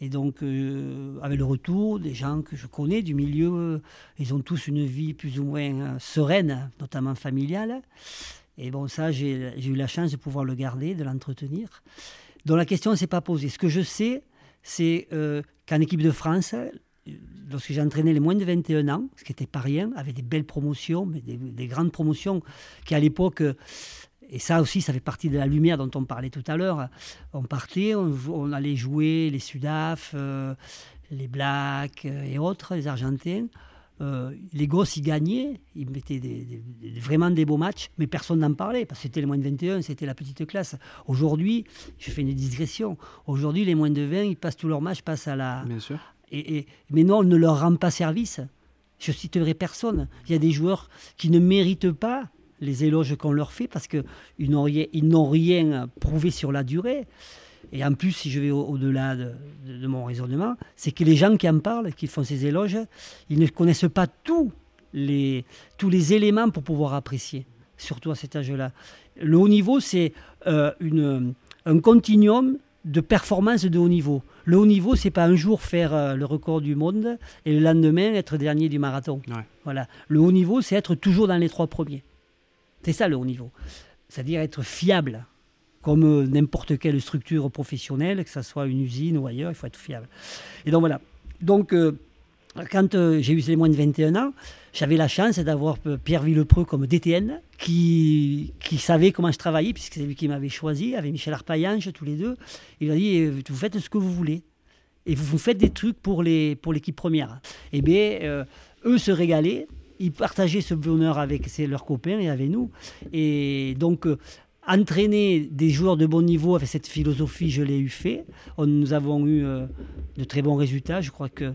Et donc, euh, avec le retour des gens que je connais du milieu, euh, ils ont tous une vie plus ou moins euh, sereine, notamment familiale. Et bon, ça, j'ai eu la chance de pouvoir le garder, de l'entretenir. Donc la question ne s'est pas posée. Ce que je sais, c'est qu'en équipe de France, lorsque j'ai entraîné les moins de 21 ans, ce qui n'était pas rien, avec des belles promotions, mais des, des grandes promotions qui à l'époque, et ça aussi, ça fait partie de la lumière dont on parlait tout à l'heure, on partait, on, allait jouer les Sudaf, euh, les Blacks euh, et autres, les Argentins. Euh, les gosses, ils gagnaient, ils mettaient des- des- des- vraiment des beaux matchs, mais personne n'en parlait, parce que c'était les moins de 21, c'était la petite classe. Aujourd'hui, je fais une digression, aujourd'hui, les moins de 20, ils passent tous leurs matchs, passent à la, Bien sûr. et, et- mais non, on ne leur rend pas service. Je citerai personne. Il y a des joueurs qui ne méritent pas les éloges qu'on leur fait parce qu'ils n'ont rien, ils n'ont rien prouvé sur la durée. Et en plus, si je vais au- au-delà de, de- de mon raisonnement, c'est que les gens qui en parlent, qui font ces éloges, ils ne connaissent pas tous les, tous les éléments pour pouvoir apprécier, surtout à cet âge-là. Le haut niveau, c'est euh, une, un continuum de performance de haut niveau. Le haut niveau, c'est pas un jour faire euh, le record du monde et le lendemain être dernier du marathon. Ouais. Voilà. Le haut niveau, c'est être toujours dans les trois premiers. C'est ça le haut niveau. C'est-à-dire être fiable, comme euh, n'importe quelle structure professionnelle, que ce soit une usine ou ailleurs, il faut être fiable. Et donc voilà. Donc, euh, quand euh, j'ai eu les moins de 21 ans, j'avais la chance d'avoir Pierre Villepreux comme DTN, qui, qui savait comment je travaillais, puisque c'est lui qui m'avait choisi, avec Michel Arpaillange, tous les deux. Il m'a dit, euh, vous faites ce que vous voulez. Et vous, vous faites des trucs pour les pour l'équipe première. Eh bien, eux se régalaient, ils partageaient ce bonheur avec leurs copains et avec nous. Et donc, euh, entraîner des joueurs de bon niveau avec cette philosophie, je l'ai eu fait. nous avons eu euh, de très bons résultats. Je crois que,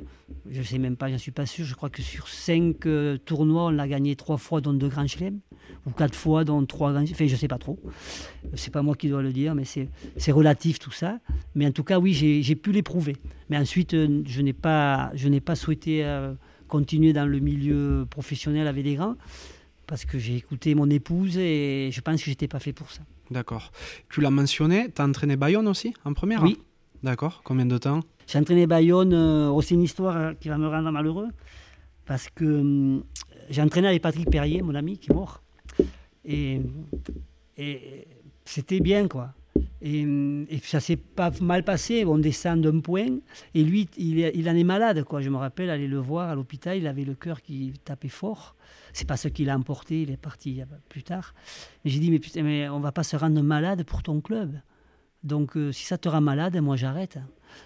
je ne sais même pas, je ne suis pas sûr, je crois que sur cinq euh, tournois, on l'a gagné trois fois, dont deux grands chelems, ou quatre fois, dont trois grands Enfin, je ne sais pas trop. C'est pas moi qui dois le dire, mais c'est relatif tout ça. Mais en tout cas, oui, j'ai pu l'éprouver. Mais ensuite, je n'ai pas souhaité continuer dans le milieu professionnel avec des grands parce que j'ai écouté mon épouse et je pense que j'étais pas fait pour ça. D'accord. Tu l'as mentionné, tu as entraîné Bayonne aussi en première Oui. D'accord. Combien de temps? J'ai entraîné Bayonne, euh, aussi une histoire qui va me rendre malheureux, parce que hum, j'ai entraîné avec Patrick Perrier, mon ami qui est mort. Et, et c'était bien, quoi. Et, ça s'est pas mal passé. On descend d'un point. Et lui, il, en est malade. Quoi. Je me rappelle aller le voir à l'hôpital. Il avait le cœur qui tapait fort. C'est pas ce qu'il a emporté. Il est parti plus tard. J'ai dit mais, putain, mais on va pas se rendre malade pour ton club. Donc euh, si ça te rend malade, moi j'arrête.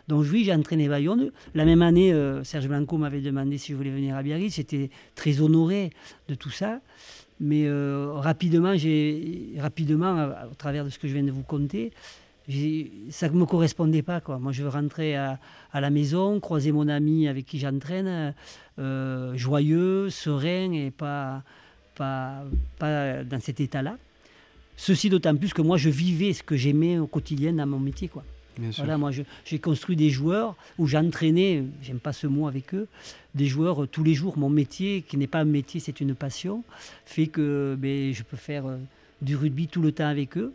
Donc oui, j'ai entraîné Bayonne. La même année, euh, Serge Blanco m'avait demandé si je voulais venir à Biarritz. J'étais très honoré de tout ça. Mais euh, rapidement, j'ai, rapidement, à, travers de ce que je viens de vous conter, ça ne me correspondait pas. Quoi. Moi, je veux rentrer à, la maison, croiser mon ami avec qui j'entraîne, euh, joyeux, serein et pas, pas, pas dans cet état-là. Ceci d'autant plus que moi, je vivais ce que j'aimais au quotidien dans mon métier. Quoi. voilà, moi, j'ai construit des joueurs où j'entraînais, j'aime pas ce mot avec eux, des joueurs euh, tous les jours. Mon métier, qui n'est pas un métier, c'est une passion, fait que ben, je peux faire euh, du rugby tout le temps avec eux.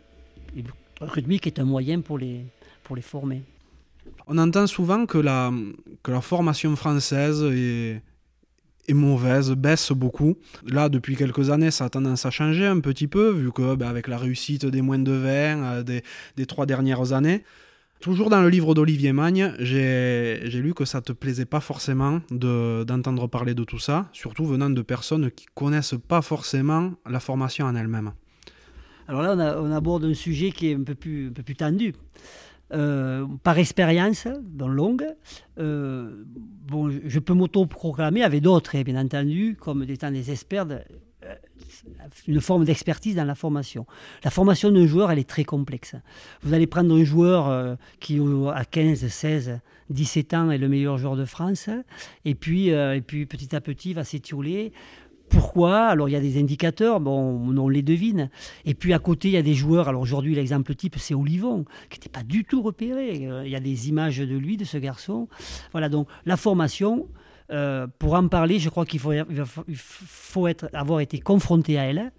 Et le rugby qui est un moyen pour les, pour les former. On entend souvent que la, que la formation française est, est mauvaise, baisse beaucoup. Là, depuis quelques années, ça a tendance à changer un petit peu, vu que ben, avec la réussite des moins de 20 euh, des, des trois dernières années, Toujours dans le livre d'Olivier Magne, j'ai lu que ça te plaisait pas forcément d'entendre parler de tout ça, surtout venant de personnes qui connaissent pas forcément la formation en elle-même. Alors là, on, aborde un sujet qui est un peu plus, tendu. Euh, par expérience, dans longue, euh, bon, je peux m'auto-proclamer avec d'autres, hein, bien entendu, comme étant des experts une forme d'expertise dans la formation. La formation d'un joueur, elle est très complexe. Vous allez prendre un joueur euh, qui, à 15, 16, 17 ans, est le meilleur joueur de France, et puis, euh, et puis petit à petit, va s'étioler. Pourquoi? Alors il y a des indicateurs, bon, on les devine. Et puis à côté, il y a des joueurs. Alors aujourd'hui, l'exemple type, c'est Olivon, qui n'était pas du tout repéré. Euh, il y a des images de lui, de ce garçon. Voilà, donc la formation, euh, pour en parler, je crois qu'il faut, avoir été confronté à elle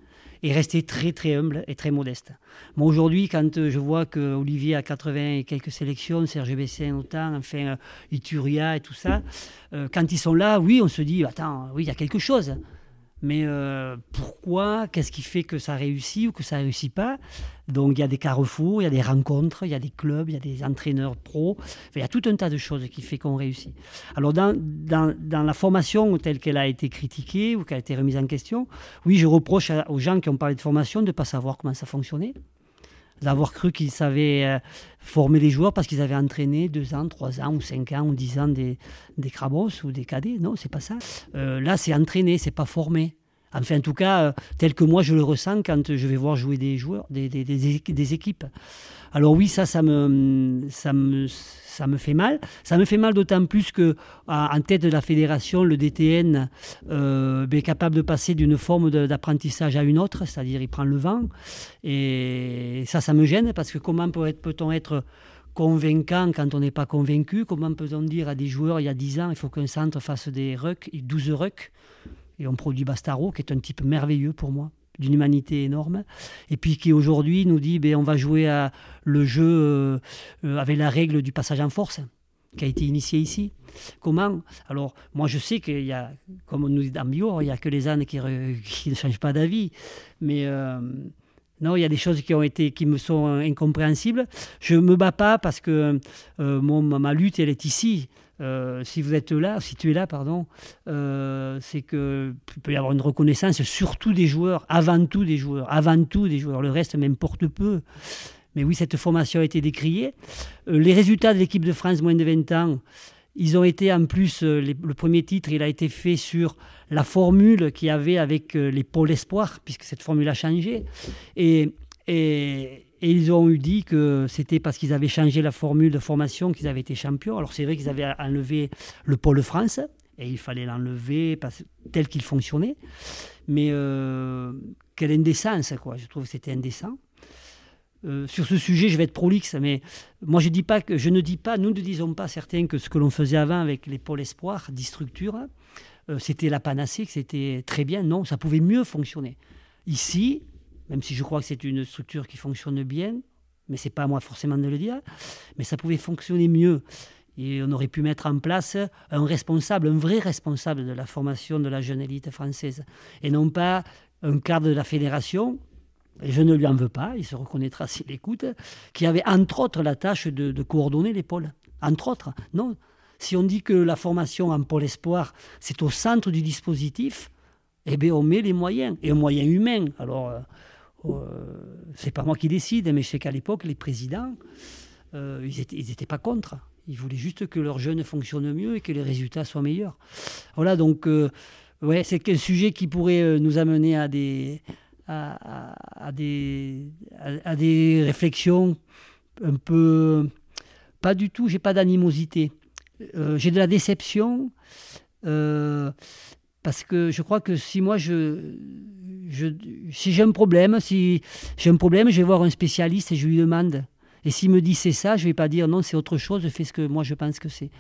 et rester très très humble et très modeste. Moi aujourd'hui, quand je vois que Olivier a 80 et quelques sélections, Serge Bessin autant, enfin euh, Ituria et tout ça, euh, quand ils sont là, oui, on se dit, attends, oui, il y a quelque chose. Mais euh, pourquoi? Qu'est-ce qui fait que ça réussit ou que ça réussit pas? Donc il y a des carrefours, il y a des rencontres, il y a des clubs, il y a des entraîneurs pros. il y a tout un tas de choses qui fait qu'on réussit. Alors dans, dans, dans, la formation telle qu'elle a été critiquée ou qu'elle a été remise en question, oui, je reproche aux gens qui ont parlé de formation de ne pas savoir comment ça fonctionnait d'avoir cru qu'ils savaient euh, former les joueurs parce qu'ils avaient entraîné deux ans, trois ans ou cinq ans ou dix ans des, des crabos ou des cadets. Non, c'est pas ça. Euh, là, c'est entraîner, c'est pas former. Enfin, en tout cas, euh, tel que moi je le ressens quand je vais voir jouer des joueurs, des, équipes. Alors oui, ça, ça ça me, ça me fait mal. Ça me fait mal d'autant plus que en tête de la fédération, le DTN euh, est capable de passer d'une forme d'apprentissage à une autre, c'est-à-dire il prend le vent. Et ça, ça me gêne parce que comment peut-on être convaincant quand on n'est pas convaincu? Comment peut-on dire à des joueurs il y a 10 ans, il faut qu'un centre fasse des rucks, 12 rucks? Et on produit Bastaro, qui est un type merveilleux pour moi, d'une humanité énorme, et puis qui aujourd'hui nous dit ben, on va jouer à le jeu euh, euh, avec la règle du passage en force, qui a été initié ici. Comment? Alors, moi, je sais qu'il y a, comme on nous dit dans Bio, il n'y a que les ânes qui, ne changent pas d'avis, mais. Euh, non, il y a des choses qui ont été, qui me sont incompréhensibles. Je me bats pas parce que mon, ma lutte, elle est ici. Euh, si vous êtes là, si tu es là, pardon, euh, c'est que peut y avoir une reconnaissance, surtout des joueurs, avant tout des joueurs, avant tout des joueurs. Le reste m'importe peu. Mais oui, cette formation a été décriée. Euh, les résultats de l'équipe de France moins de 20 ans, ils ont été en plus, le premier titre, il a été fait sur la formule qu'il y avait avec les pôles espoirs, puisque cette formule a changé. Et Et, ils ont eu dit que c'était parce qu'ils avaient changé la formule de formation qu'ils avaient été champions. Alors c'est vrai qu'ils avaient enlevé le pôle France, et il fallait l'enlever tel qu'il fonctionnait. Mais euh, quelle indécence, quoi. Je trouve que c'était indécent. Euh, sur ce sujet, je vais être prolixe, mais moi je, dis pas que, je ne dis pas, nous ne disons pas certains que ce que l'on faisait avant avec les pôles espoirs, 10 structures, euh, c'était la panacée, que c'était très bien. Non, ça pouvait mieux fonctionner. Ici, même si je crois que c'est une structure qui fonctionne bien, mais c'est pas à moi forcément de le dire, mais ça pouvait fonctionner mieux. Et on aurait pu mettre en place un responsable, un vrai responsable de la formation de la jeune élite française, et non pas un cadre de la fédération je ne lui en veux pas, il se reconnaîtra s'il écoute, qui avait entre autres la tâche de, coordonner les pôles. Entre autres, non. Si on dit que la formation en pôle espoir, c'est au centre du dispositif, eh bien on met les moyens, et un moyen humain. Alors, euh, c'est pas moi qui décide, mais je sais qu'à l'époque, les présidents, euh, ils n'étaient pas contre. Ils voulaient juste que leurs jeunes fonctionnent mieux et que les résultats soient meilleurs. Voilà, donc, ouais, c'est un sujet qui pourrait nous amener à des, à, des, à, des réflexions un peu... Pas du tout, j'ai pas d'animosité. Euh, j'ai de la déception euh, parce que je crois que si moi je, si j'ai un problème, si j'ai un problème, je vais voir un spécialiste et je lui demande. Et s'il me dit c'est ça, je vais pas dire non, c'est autre chose, fais ce que moi je pense que c'est.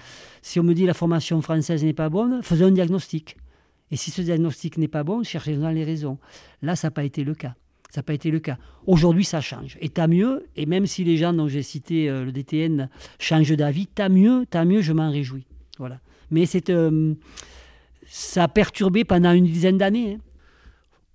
Si on me dit la formation française n'est pas bonne, faisons un diagnostic. Et si ce diagnostic n'est pas bon, cherchez dans les raisons. Là, ça n'a pas été le cas. Ça n'a pas été le cas. Aujourd'hui, ça change. Et tant mieux, et même si les gens dont j'ai cité euh, le DTN changent d'avis, tant mieux, tant mieux, je m'en réjouis. Voilà. Mais c'est, euh, ça a perturbé pendant une dizaine d'années. Hein.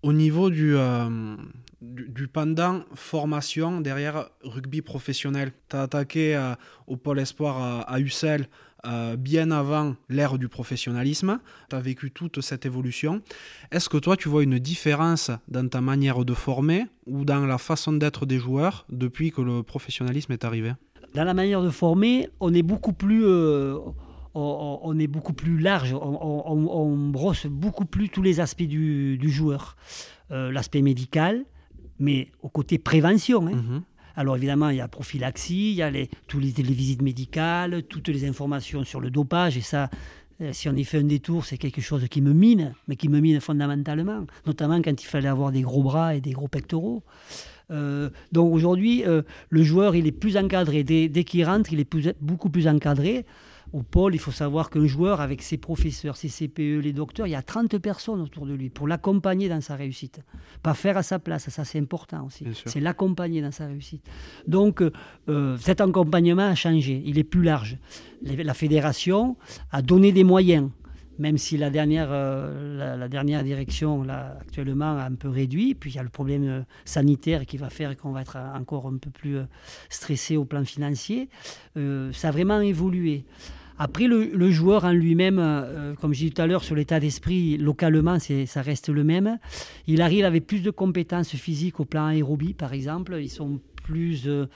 Au niveau du, euh, du, pendant formation derrière rugby professionnel, tu as attaqué au pôle espoir à, à Ussel euh, bien avant l'ère du professionnalisme. Tu as vécu toute cette évolution. Est-ce que toi, tu vois une différence dans ta manière de former ou dans la façon d'être des joueurs depuis que le professionnalisme est arrivé? Dans la manière de former, on est beaucoup plus... Euh, on, est beaucoup plus large, on, brosse beaucoup plus tous les aspects du, joueur. Euh, l'aspect médical, mais au côté prévention. Hein. Mhm. Alors évidemment, il y a prophylaxie, il y a les, toutes les, visites médicales, toutes les informations sur le dopage, et ça, euh, si on y fait un détour, c'est quelque chose qui me mine, mais qui me mine fondamentalement, notamment quand il fallait avoir des gros bras et des gros pectoraux. Euh, donc aujourd'hui, euh, le joueur, il est plus encadré. Dès, qu'il rentre, il est beaucoup plus encadré au pôle, il faut savoir qu'un joueur, avec ses professeurs, ses CPE, les docteurs, il y a 30 personnes autour de lui pour l'accompagner dans sa réussite. Pas faire à sa place, ça c'est important aussi. C'est l'accompagner dans sa réussite. Donc euh, cet accompagnement a changé, il est plus large. La fédération a donné des moyens même si la dernière, euh, la, dernière direction, là, actuellement, a un peu réduit. Puis il y a le problème euh, sanitaire qui va faire qu'on va être encore un peu plus stressé au plan financier. ça a vraiment évolué. Après, le, joueur en lui-même, euh, comme je disais tout à l'heure, sur l'état d'esprit, localement, ça reste le même. Il arrive avec plus de compétences physiques au plan aérobie, par exemple. Ils sont plus, euh,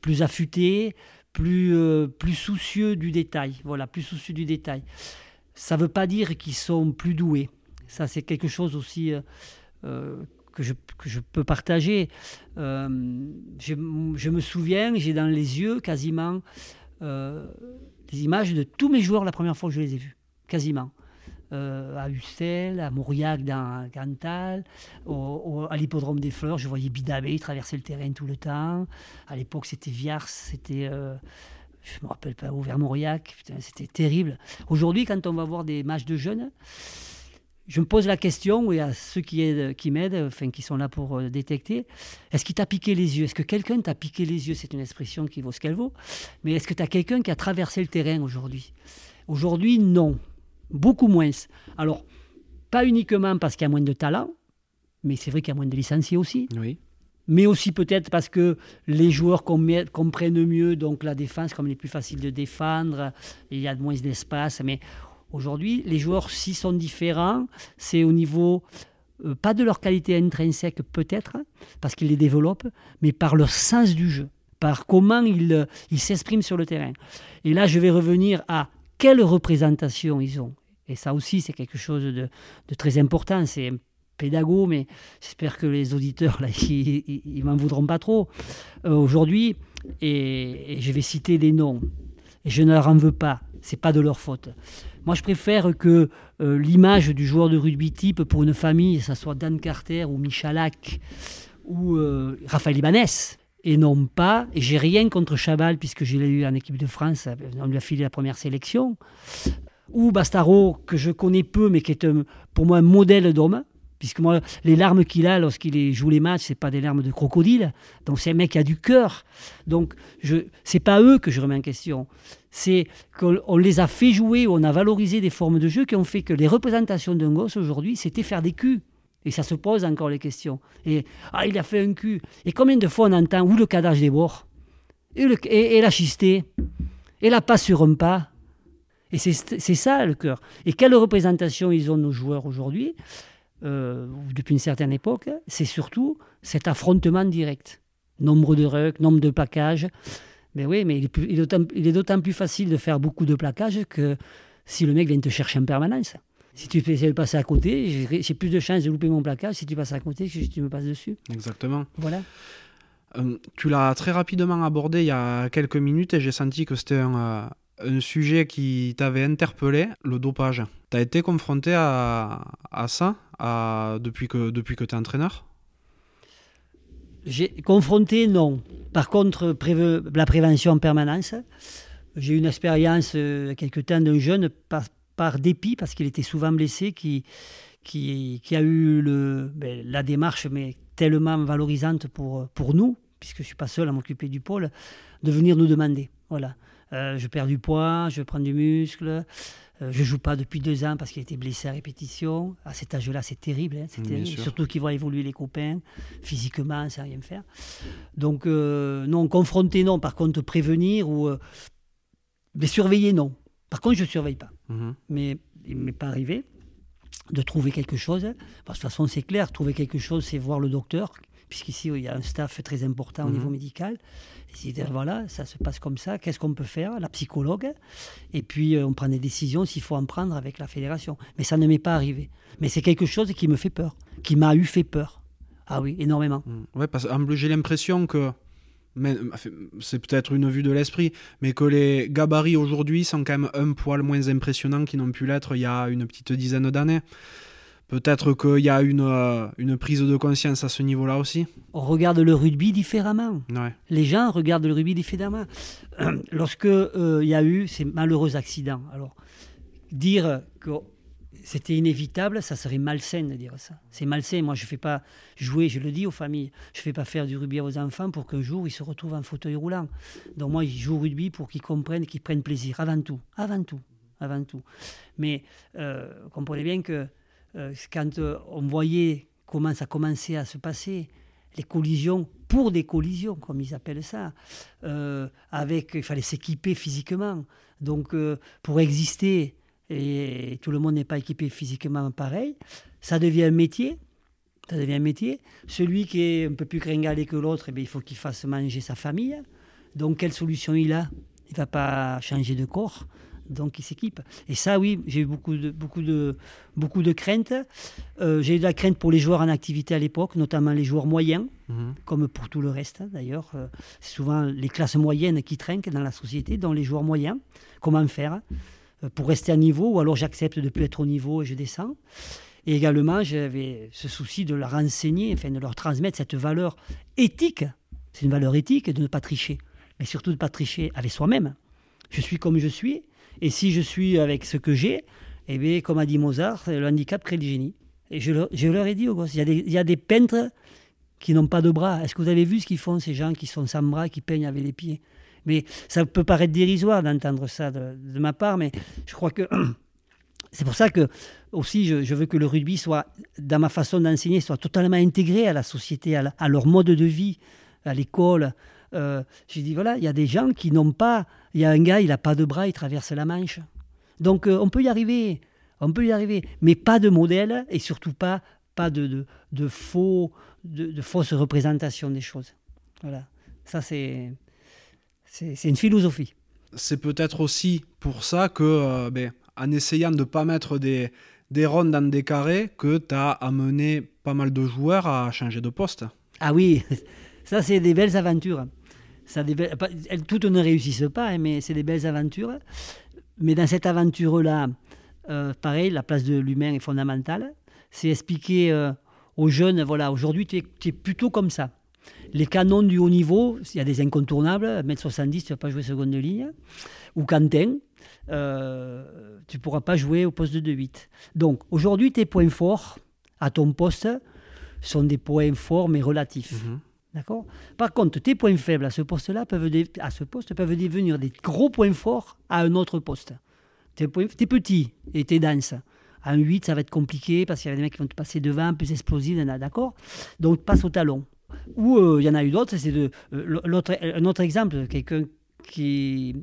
plus affûtés, plus, euh, plus soucieux du détail. Voilà, plus soucieux du détail. Ça ne veut pas dire qu'ils sont plus doués. Ça, c'est quelque chose aussi que je, que, je, peux partager. Je, je, me souviens, j'ai dans les yeux quasiment des images de tous mes joueurs la première fois que je les ai vus, quasiment. Euh, à Ussel, à Mauriac dans Cantal, à l'hippodrome des Fleurs, je voyais Bidabé traverser le terrain tout le temps. À l'époque, c'était Viars, c'était. Euh, je me rappelle pas où, vers Mauriac, c'était terrible. Aujourd'hui, quand on va voir des matchs de jeunes, je me pose la question, et à ceux qui, qui m'aident, enfin qui sont là pour euh, détecter, est-ce qu'il t'a piqué les yeux? Est-ce que quelqu'un t'a piqué les yeux? C'est une expression qui vaut ce qu'elle vaut. Mais est-ce que tu quelqu'un qui a traversé le terrain aujourd'hui? Aujourd'hui, non. Beaucoup moins. Alors, pas uniquement parce qu'il y a moins de talent, mais c'est vrai qu'il y a moins de licenciés aussi. Oui. Mais aussi peut-être parce que les joueurs comprennent mieux donc la défense, comme il est plus facile de défendre, il y a moins d'espace. Mais Aujourd'hui, les joueurs, s'ils sont différents, c'est au niveau, euh, pas de leur qualité intrinsèque peut-être, parce qu'ils les développent, mais par leur sens du jeu, par comment ils ils s'expriment sur le terrain. Et là, je vais revenir à quelle représentation ils ont. Et ça aussi, c'est quelque chose de, de très important. C'est pédago, mais j'espère que les auditeurs, là, ils, m'en voudront pas trop. Euh, aujourd'hui, et, je vais citer des noms, et je ne leur en veux pas, c'est pas de leur faute. Moi, je préfère que euh, l'image du joueur de rugby type pour une famille, ce soit Dan Carter ou Michalak ou euh, Raphaël Ibanez, et non pas, et j'ai rien contre Chabal puisque je l'ai eu en équipe de France, on lui a filé la première sélection, ou Bastaro, que je connais peu, mais qui est pour moi un modèle d'homme, puisque moi, les larmes qu'il a lorsqu'il joue les matchs, c'est pas des larmes de crocodile, donc c'est un mec qui a du cœur. Donc, ce n'est pas eux que je remets en question, c'est qu'on les a fait jouer, on a valorisé des formes de jeu qui ont fait que les représentations d'un gosse aujourd'hui, c'était faire des culs. Et ça se pose encore les questions. Et ah, il a fait un cul. Et combien de fois on entend où le cadage des bords et, et, la chistée? Et la passe sur un pas? Et c'est ça le cœur. Et quelle représentation ils ont nos joueurs aujourd'hui, euh, depuis une certaine époque C'est surtout cet affrontement direct. Nombre de rucks, nombre de plaquages. Mais oui, mais il est d'autant plus facile de faire beaucoup de plaquages que si le mec vient te chercher en permanence. Si tu fais de passer à côté, j'ai plus de chances de louper mon placage si tu passes à côté que si tu me passes dessus. Exactement. Voilà. Euh, tu l'as très rapidement abordé il y a quelques minutes et j'ai senti que c'était un, euh, un sujet qui t'avait interpellé, le dopage. Tu as été confronté à, ça depuis que, depuis que tu es entraîneur confronté, non. Par contre, la prévention en permanence. J'ai eu une expérience euh, quelque temps d'un jeune par, dépit, parce qu'il était souvent blessé, qui, qui, qui a eu le, ben, la démarche, mais tellement valorisante pour, pour nous, puisque je ne suis pas seul à m'occuper du pôle, de venir nous demander. Voilà. Euh, je perds du poids, je prends du muscle. Euh, je joue pas depuis deux ans parce qu'il était blessé à répétition. À cet âge-là, c'est terrible. Hein, Surtout qu'il voit évoluer les copains physiquement, sans rien faire. Donc, euh, non, confronter, non. Par contre, prévenir ou. mais surveiller, non. Par contre, je ne surveille pas. Mhm. Mais il ne m'est pas arrivé de trouver quelque chose. Parce de toute façon, c'est clair, trouver quelque chose, c'est voir le docteur puisqu'ici, il y a un staff très important au mhm. niveau médical. Et dire, voilà, ça se passe comme ça, qu'est-ce qu'on peut faire? La psychologue. Et puis, euh, on prend des décisions s'il faut en prendre avec la fédération. Mais ça ne m'est pas arrivé. Mais c'est quelque chose qui me fait peur, qui m'a eu fait peur. Ah oui, énormément. Mm. Ouais, parce que j'ai l'impression que c'est peut-être une vue de l'esprit, mais que les gabarits aujourd'hui sont quand même un poil moins impressionnants qu'ils n'ont pu l'être il y a une petite dizaine d'années. Peut-être qu'il y a une, euh, une prise de conscience à ce niveau-là aussi. On regarde le rugby différemment. Les gens regardent le rugby différemment. Lorsque euh, il y a eu ces malheureux accidents, alors dire que c'était inévitable, ça serait malsain de dire ça. C'est malsain. Moi, je ne fais pas jouer, je le dis aux familles, je ne fais pas faire du rugby aux enfants pour qu'un jour ils se retrouvent en fauteuil roulant. Donc moi, je joue au rugby pour qu'ils comprennent, qu'ils prennent plaisir, avant tout. Avant tout. Avant tout. Mais euh, comprenez bien que quand euh, on voyait comment ça commençait à se passer, les collisions pour des collisions, comme ils appellent ça, euh, avec, il fallait s'équiper physiquement. Donc, pour exister, et tout le monde n'est pas équipé physiquement pareil, ça devient un métier. Ça devient un métier. Celui qui est un peu plus gringalé que l'autre, eh il faut qu'il fasse manger sa famille. Donc, quelle solution il a? Il ne va pas changer de corps donc ils s'équipent. Et ça, oui, j'ai eu beaucoup de, beaucoup de, beaucoup de craintes. Euh, j'ai eu de la crainte pour les joueurs en activité à l'époque, notamment les joueurs moyens, mhm. comme pour tout le reste hein, d'ailleurs. Euh, c'est souvent les classes moyennes qui trinquent dans la société, dont les joueurs moyens. Comment faire euh, pour rester à niveau, ou alors j'accepte de ne plus être au niveau et je descends. Et également, j'avais ce souci de leur enseigner, enfin de leur transmettre cette valeur éthique. C'est une valeur éthique de ne pas tricher, mais surtout de ne pas tricher avec soi-même. Je suis comme je suis, et si je suis avec ce que j'ai, eh bien, comme a dit Mozart, le handicap crée le génie. Et je, leur ai dit aux gosses, il y a des, il y a des peintres qui n'ont pas de bras. Est-ce que vous avez vu ce qu'ils font, ces gens qui sont sans bras, qui peignent avec les pieds? Mais ça peut paraître dérisoire d'entendre ça de, ma part, mais je crois que c'est pour ça que aussi je, veux que le rugby soit, dans ma façon d'enseigner, soit totalement intégré à la société, à, leur mode de vie, à l'école. Euh, J'ai dit, voilà, il y a des gens qui n'ont pas il y a un gars, il n'a pas de bras, il traverse la Manche. Donc euh, on peut y arriver, on peut y arriver, mais pas de modèle et surtout pas, pas de, de, faux, de, fausses représentations des choses. Voilà, ça c'est, c'est, une philosophie. C'est peut-être aussi pour ça que, euh, ben, en essayant de ne pas mettre des, des ronds dans des carrés que tu as amené pas mal de joueurs à changer de poste. Ah oui, ça c'est des belles aventures. Elles- toutes ne réussissent pas, hein, mais c'est des belles aventures. Mais dans cette aventure-là, euh, pareil, la place de l'humain est fondamentale. C'est expliquer euh, aux jeunes, voilà, aujourd'hui tu es, plutôt comme ça. Les canons du haut niveau, il y a des incontournables, 1m70, tu ne vas pas jouer seconde ligne. Ou Quentin, euh, tu ne pourras pas jouer au poste de 2-8. Donc aujourd'hui, tes points forts à ton poste sont des points forts mais relatifs. D'accord? Par contre, tes points faibles à ce poste-là peuvent, à ce poste peuvent devenir des gros points forts à un autre poste. T'es points- t'es petit et t'es dense. À un 8, ça va être compliqué parce qu'il y a des mecs qui vont te passer devant, plus explosifs, d'accord? Donc passe au talon. Ou euh, il y en a eu d'autres, c'est de euh, l'autre, un autre exemple, quelqu'un qui,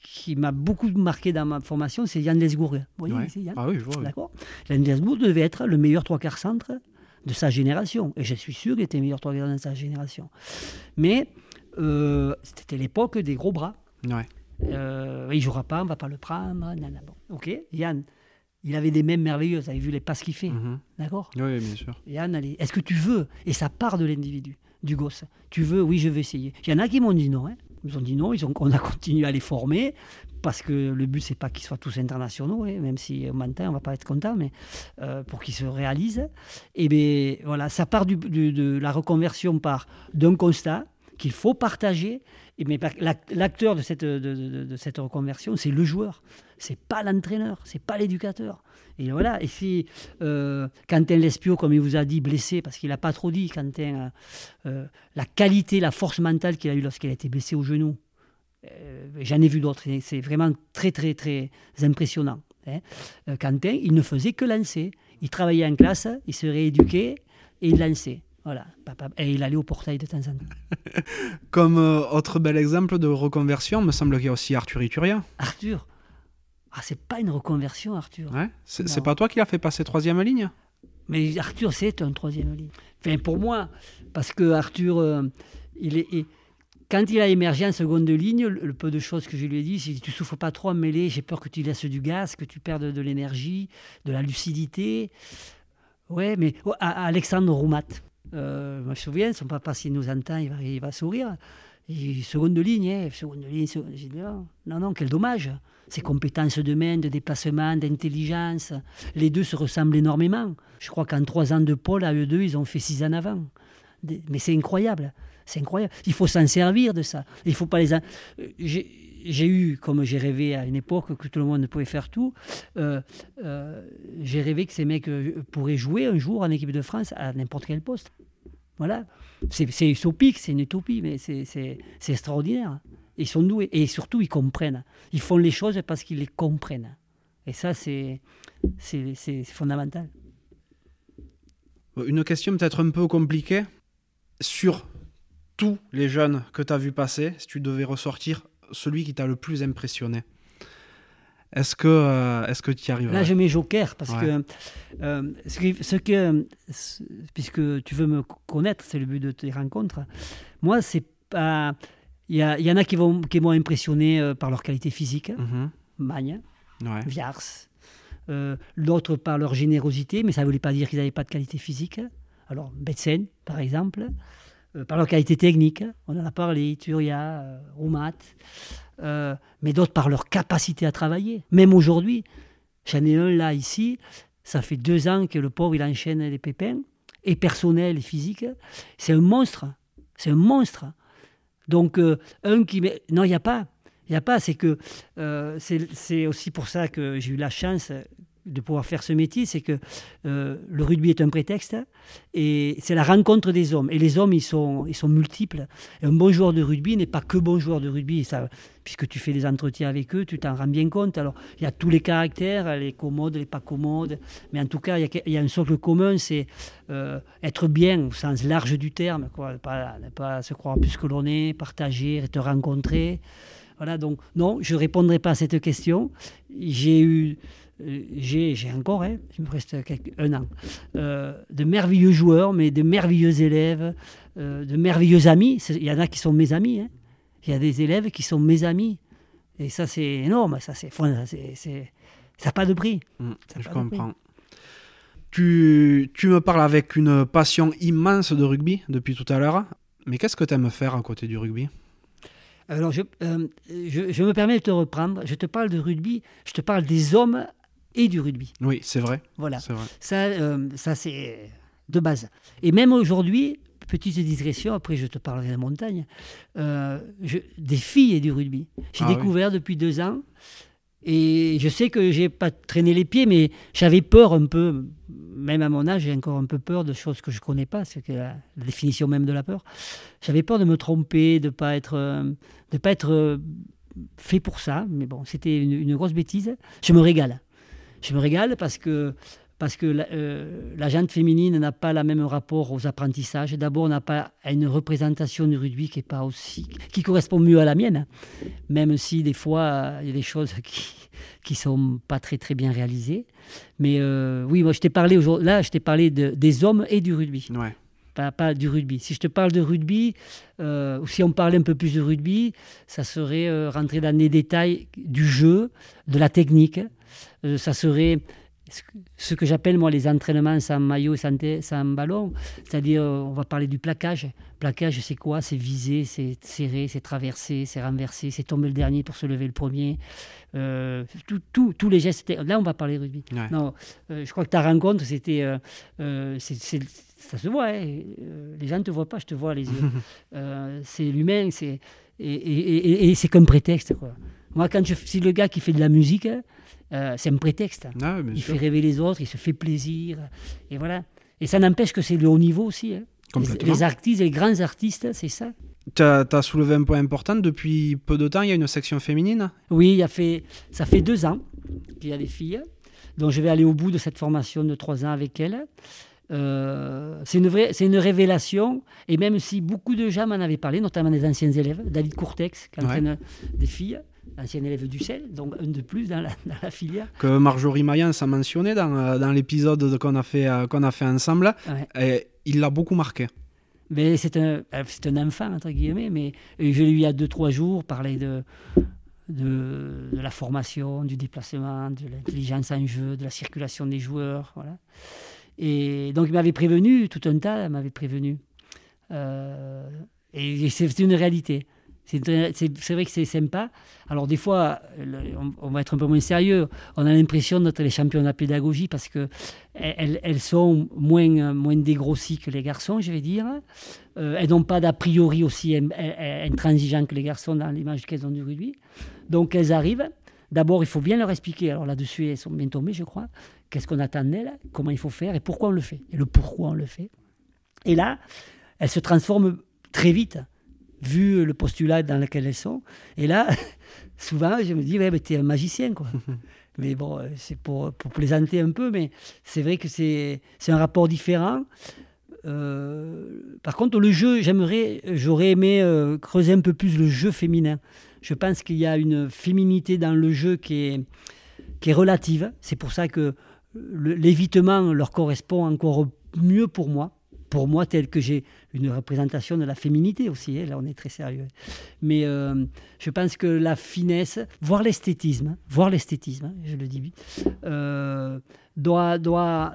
qui m'a beaucoup marqué dans ma formation, c'est Yann Lesgourg. Vous voyez, Ouais. c'est Yann? Ah oui, je vois. oui. D'accord? Yann Lesgourg devait être le meilleur trois quarts centre de sa génération. Et je suis sûr qu'il était meilleur trois quarts de sa génération. Mais euh, c'était l'époque des gros bras. Ouais. Euh, il ne jouera pas, on ne va pas le prendre. nanana. Bon, ok, Yann, il avait des mains merveilleuses. Vous avez vu les passes qu'il fait. Mhm. D'accord Oui, bien sûr. Yann, allez, est-ce que tu veux Et ça part de l'individu, du gosse. Tu veux Oui, je vais essayer. Il y en a qui m'ont dit non. hein. Ils ont dit non, ils ont, on a continué à les former parce que le but, c'est pas qu'ils soient tous internationaux, hein, même si au matin, on va pas être content, mais euh, pour qu'ils se réalisent. Et bien, voilà, ça part de la reconversion par d'un constat qu'il faut partager. Et mais l'acteur de cette, reconversion, c'est le joueur. C'est pas l'entraîneur, c'est pas l'éducateur. Et voilà. Et si euh, Quentin Lespio, comme il vous a dit, blessé, parce qu'il n'a pas trop dit, Quentin, euh, la qualité, la force mentale qu'il a eue lorsqu'il a été blessé au genou, euh, j'en ai vu d'autres. C'est- vraiment très, très, très impressionnant. hein. Euh, Quentin, il ne faisait que lancer. Il travaillait en classe, il se rééduquait et il lançait. Voilà. Papa- Et il allait au portail de temps en temps. Comme euh, autre bel exemple de reconversion, me semble qu'il y a aussi Arthur Ituria. Arthur, ah, c'est pas une reconversion, Arthur. Ouais. C'est pas toi qui l'as fait passer troisième ligne? Mais Arthur, c'est un troisième ligne. Enfin, pour moi, parce que Arthur, il est, il- quand il a émergé en seconde ligne, le, peu de choses que je lui ai dit, c'est tu souffres pas trop en j'ai peur que tu laisses du gaz, que tu perdes de l'énergie, de la lucidité. Ouais, mais oh, Alexandre Roumat, euh, je me souviens, son papa, s'il nous entend, il va, il va sourire. Il- seconde ligne, hein, seconde ligne. seconde- dit, oh, non, non, quel dommage. Ses compétences de main, de déplacement, d'intelligence, les deux se ressemblent énormément. Je crois qu'en trois ans de Paul, à eux deux, ils ont fait six ans avant. Mais c'est incroyable. C'est incroyable. Il faut s'en servir de ça. Il faut pas les. Euh, J'ai eu, comme j'ai rêvé à une époque que tout le monde pouvait faire tout, euh, euh, j'ai rêvé que ces mecs pourraient jouer un jour en équipe de France à n'importe quel poste. Voilà. C'est utopique, c'est une utopie, mais c'est- extraordinaire. Ils sont doués. Et surtout, ils comprennent. Ils font les choses parce qu'ils les comprennent. Et ça, c'est fondamental. Une question peut-être un peu compliquée. Sur tous les jeunes que tu as vu passer, si tu devais ressortir celui qui t'a le plus impressionné, est-ce que euh, est-ce que tu y arrives Là, je mets joker parce Ouais. que, euh, ce que, ce que- ce- puisque tu veux me connaître, c'est le but de tes rencontres. Moi, c'est pas. Il y, y en a qui vont qui m'ont impressionné euh, par leur qualité physique, Mhm. Magne, Ouais. Viars. Euh, D'autres par leur générosité, mais ça ne voulait pas dire qu'ils n'avaient pas de qualité physique. Alors, Betsen, par exemple, par leur qualité technique, on en a parlé, Turia, euh, Roumat, euh, mais d'autres par leur capacité à travailler. Même aujourd'hui, j'en ai un là, ici, ça fait deux ans que le pauvre, il enchaîne les pépins, et personnel et physique. C'est un monstre, c'est un monstre. Donc, euh, un qui... Non, il n'y a pas. Il n'y a pas, c'est que euh, c'est aussi pour ça que j'ai eu la chance de pouvoir faire ce métier, c'est que euh, le rugby est un prétexte et c'est la rencontre des hommes. Et les hommes, ils sont, ils sont multiples. Un bon joueur de rugby n'est pas que bon joueur de rugby. Puisque tu fais des entretiens avec eux, tu t'en rends bien compte. Alors, il y a tous les caractères, les commodes, les pas commodes. Mais en tout cas, il y a, il y a un socle commun, c'est euh, être bien au sens large du terme. Quoi. Ne pas se croire plus que l'on est, partager, te rencontrer. Voilà, donc non, je ne répondrai pas à cette question. J'ai eu, euh, j'ai, encore, hein, il me reste quelques- un an, euh, de merveilleux joueurs, mais de merveilleux élèves, euh, de merveilleux amis. Il y en a qui sont mes amis. hein. Il y a des élèves qui sont mes amis. Et ça, c'est énorme. Ça, c'est, ça n'a pas de prix. Mm, Ça je prix. comprends. Tu, tu me parles avec une passion immense de rugby depuis tout à l'heure. Mais qu'est-ce que tu aimes faire à côté du rugby? Alors, je, euh, je, je me permets de te reprendre. Je te parle de rugby, je te parle des hommes et du rugby. Oui, c'est vrai. Voilà. C'est vrai. Ça, euh, ça c'est de base. Et même aujourd'hui, petite digression, après je te parlerai de la montagne, euh, je- des filles et du rugby. J'ai Ah oui. découvert depuis deux ans. Et je sais que j'ai pas traîné les pieds, mais j'avais peur un peu, même à mon âge, j'ai encore un peu peur de choses que je connais pas, c'est la, la définition même de la peur. J'avais peur de me tromper, de pas être, euh, de pas être euh, fait pour ça. Mais bon, c'était une grosse bêtise. Je me régale. Je me régale parce que parce que la, euh, la gente féminine n'a pas le même rapport aux apprentissages. D'abord, on n'a pas une représentation du rugby qui est pas aussi, qui correspond mieux à la mienne, même si des fois euh, il y a des choses qui qui sont pas très très bien réalisées. Mais euh, oui, moi je t'ai parlé aujourd'hui, là je t'ai parlé de- des hommes et du rugby, Ouais. pas, pas du rugby. Si je te parle de rugby, euh, ou si on parlait un peu plus de rugby, ça serait rentrer dans les détails du jeu, de la technique. Ça serait ce que- j'appelle moi les entraînements sans maillot et sans, sans ballon, c'est-à-dire euh, on va parler du plaquage. Plaquage, c'est quoi? C'est viser, c'est serrer, c'est traverser, c'est renverser, c'est tomber le dernier pour se lever le premier. Euh, tout- tout- tous les gestes. Là, on va parler rugby. Ouais. Non, euh, je crois que ta rencontre, c'était. euh, ça se voit, hein, les gens ne te voient pas, je te vois les yeux. C'est l'humain, c'est, et, et- et- et c'est qu'un prétexte. Quoi. Moi, quand je si le gars qui fait de la musique, euh, c'est un prétexte. Ah, Il sûr. fait rêver les autres, il se fait plaisir. Et voilà. Et ça n'empêche que c'est le haut niveau aussi. hein. Les, les artistes, les grands artistes, c'est ça. Tu as, soulevé un point important. Depuis peu de temps, il y a une section féminine. Oui, il y a fait, ça fait deux ans qu'il y a des filles. Donc je vais aller au bout de cette formation de trois ans avec elles. Euh, c'est une, vraie- une révélation. Et même si beaucoup de gens m'en avaient parlé, notamment des anciens élèves, David Courtex, qui Ouais. entraîne des filles, ancien élève du CEL, donc un de plus dans la, dans la filière. que Marjorie Mayence a mentionné dans, euh, dans l'épisode de- qu'on a, fait, euh, qu'on a fait ensemble. Ouais. Et il l'a beaucoup marqué. Mais c'est un, euh, c'est un enfant, entre guillemets, mais je l'ai eu il y a deux, trois jours, parler de, de, de la formation, du déplacement, de l'intelligence en jeu, de la circulation des joueurs. Voilà. Et donc, il m'avait prévenu, tout un tas, il m'avait prévenu. Euh, et c'est une réalité. C'est vrai que c'est sympa. Alors, des fois, on, va être un peu moins sérieux. On a l'impression d'être les champions de la pédagogie parce que elles, sont moins, moins dégrossies que les garçons, je vais dire. Euh, elles n'ont pas d'a priori aussi in- in- intransigeants que les garçons dans l'image qu'elles ont du rugby. Donc, elles arrivent. D'abord, il faut bien leur expliquer. Alors là-dessus, elles sont bien tombées, je crois. Qu'est-ce qu'on attend d'elles, comment il faut faire? Et pourquoi on le fait? Et le pourquoi on le fait? Et là, elles se transforment très vite, vu le postulat dans lequel elles sont. Et là, souvent, je me dis, ouais, mais t'es un magicien, quoi. mais bon, euh, c'est pour, pour plaisanter un peu, mais c'est vrai que c'est c'est un rapport différent. Euh, par contre, le jeu, j'aimerais, j'aurais aimé euh, creuser un peu plus le jeu féminin. Je pense qu'il y a une féminité dans le jeu qui est, qui est relative. C'est pour ça que l'évitement leur correspond encore mieux pour moi. Pour moi, tel que j'ai une représentation de la féminité aussi. hein. Là, on est très sérieux. Mais euh, je pense que la finesse, voire l'esthétisme, hein, voire l'esthétisme, hein, je le dis euh, doit, doit,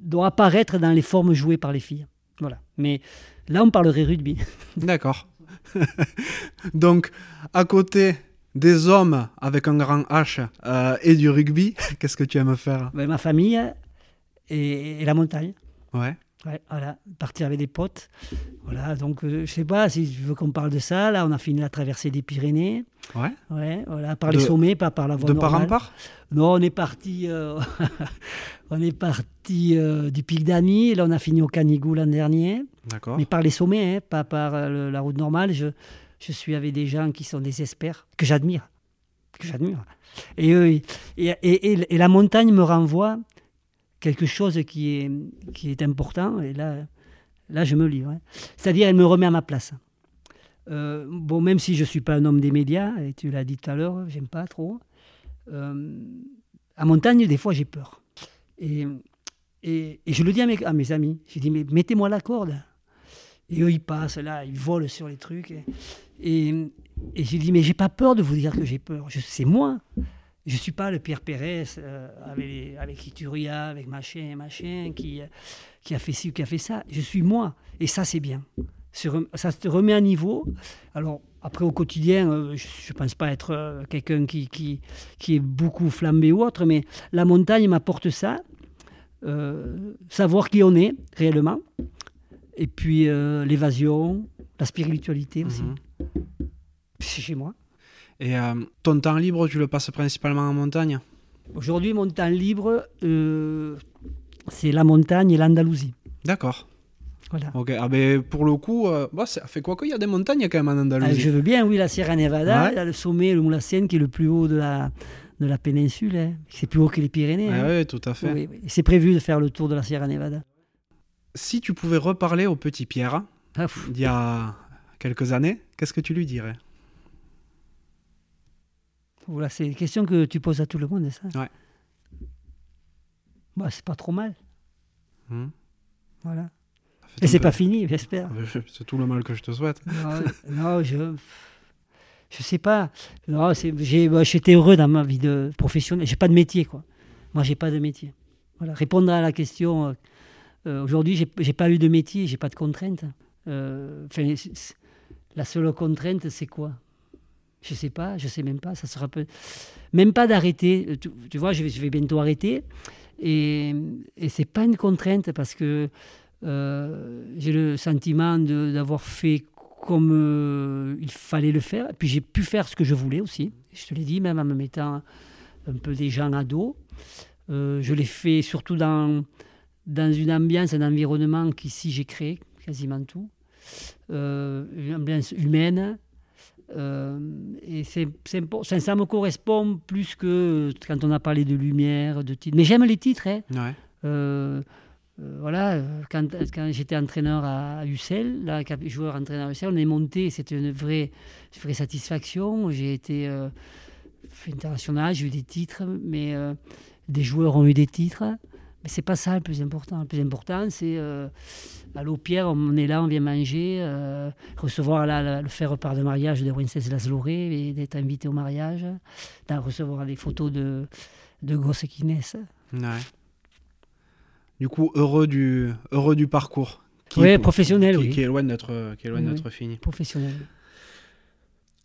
doit apparaître dans les formes jouées par les filles. Voilà. Mais là, on parlerait rugby. D'accord. Donc, à côté des hommes avec un grand H euh, et du rugby, qu'est-ce que tu aimes faire? Ben, ma famille et, et la montagne. Ouais. Ouais, voilà, partir avec des potes. Voilà, donc euh, je sais pas si tu veux qu'on parle de ça. Là, on a fini la traversée des Pyrénées. Ouais. Ouais, voilà, par De- les sommets, pas par la voie De part en normale. part? Non, on est parti, euh, on est parti euh, du Pic d'Ani. Là, on a fini au Canigou l'an dernier, D'accord. mais par les sommets, hein, pas par le- la route normale. Je, je suis avec des gens qui sont des experts que j'admire, que j'admire. Et, et- et- et la montagne me renvoie quelque chose qui est, qui est important. Et là, là, je me livre. hein. C'est-à-dire, elle me remet à ma place. Euh, bon, même si je ne suis pas un homme des médias, et tu l'as dit tout à l'heure, j'aime pas trop. Euh, à montagne, des fois, j'ai peur. Et, et, je le dis à mes, à mes amis. J'ai dit, mais mettez-moi la corde. Et eux, ils passent là, ils volent sur les trucs. Et, et, et j'ai dit, mais j'ai pas peur de vous dire que j'ai peur. Je- C'est moi. Je ne suis pas le Pierre Pérez euh, avec, avec Ituria, avec machin, machin, qui, qui a fait ci ou qui a fait ça. Je suis moi. Et ça, c'est bien. Ça te remet à niveau. Alors, après, au quotidien, euh, je ne pense pas être euh, quelqu'un qui, qui, qui, est beaucoup flambé ou autre, mais la montagne m'apporte ça. savoir qui on est réellement. Et puis, l'évasion, la spiritualité aussi. Mhm. C'est chez moi. Et euh, ton temps libre, tu le passes principalement en montagne? Aujourd'hui, mon temps libre, euh, c'est la montagne et l'Andalousie. D'accord. Voilà. Ok, ah ben, pour le coup, euh, bah, ça fait quoi qu'il y a des montagnes quand même en Andalousie. Ah, je veux bien, oui, la Sierra Nevada, le sommet, le Moulassien, qui est le plus haut de la, de la péninsule. Hein. C'est plus haut que les Pyrénées. Ah, hein. Oui, tout à fait. C'est prévu de faire le tour de la Sierra Nevada. Si tu pouvais reparler au petit Pierre, ah, il y a quelques années, qu'est-ce que tu lui dirais? Voilà, c'est une question que tu poses à tout le monde, ça Ouais. Bah, c'est pas trop mal. Hmm. Voilà. Et c'est pas fini, j'espère. C'est tout le mal que je te souhaite. Non, je. Je sais pas. Non, j'ai, bah, j'étais heureux dans ma vie de professionnelle. J'ai pas de métier, quoi. Moi, j'ai pas de métier. Voilà. Répondre à la question. Euh, euh, aujourd'hui, j'ai, j'ai pas eu de métier, j'ai pas de contraintes. Euh, la seule contrainte, c'est quoi? Je sais pas, je sais même pas. Ça sera même pas d'arrêter. Euh, tu, vois, je vais, je vais, bientôt arrêter. Et, et c'est pas une contrainte parce que euh, j'ai le sentiment d'avoir fait comme euh, il fallait le faire. Et puis j'ai pu faire ce que je voulais aussi. Je te l'ai dit, même en me mettant un peu des gens à dos. je l'ai fait surtout dans, dans une ambiance, un environnement qu'ici j'ai créé, quasiment tout. une ambiance humaine, euh, et c'est, ça, ça, me correspond plus que quand on a parlé de lumière, de titres. Mais j'aime les titres. Hein. Euh, euh, voilà, quand, quand, j'étais entraîneur à UCL, là, joueur entraîneur à UCL, on est monté, c'était une vraie, vraie satisfaction. J'ai été international, j'ai eu des titres, mais des joueurs ont eu des titres. Mais c'est pas ça le plus important. Le plus important, c'est euh, aller au Pierre, on est là, on vient manger, euh, recevoir le faire part de mariage de Princesse Laszloré et d'être invité au mariage, recevoir des photos de, de gosses qui naissent. Du coup, heureux du, heureux du parcours. Oui, professionnel, qui, oui. Qui est loin d'être, qui d'être fini. Professionnel.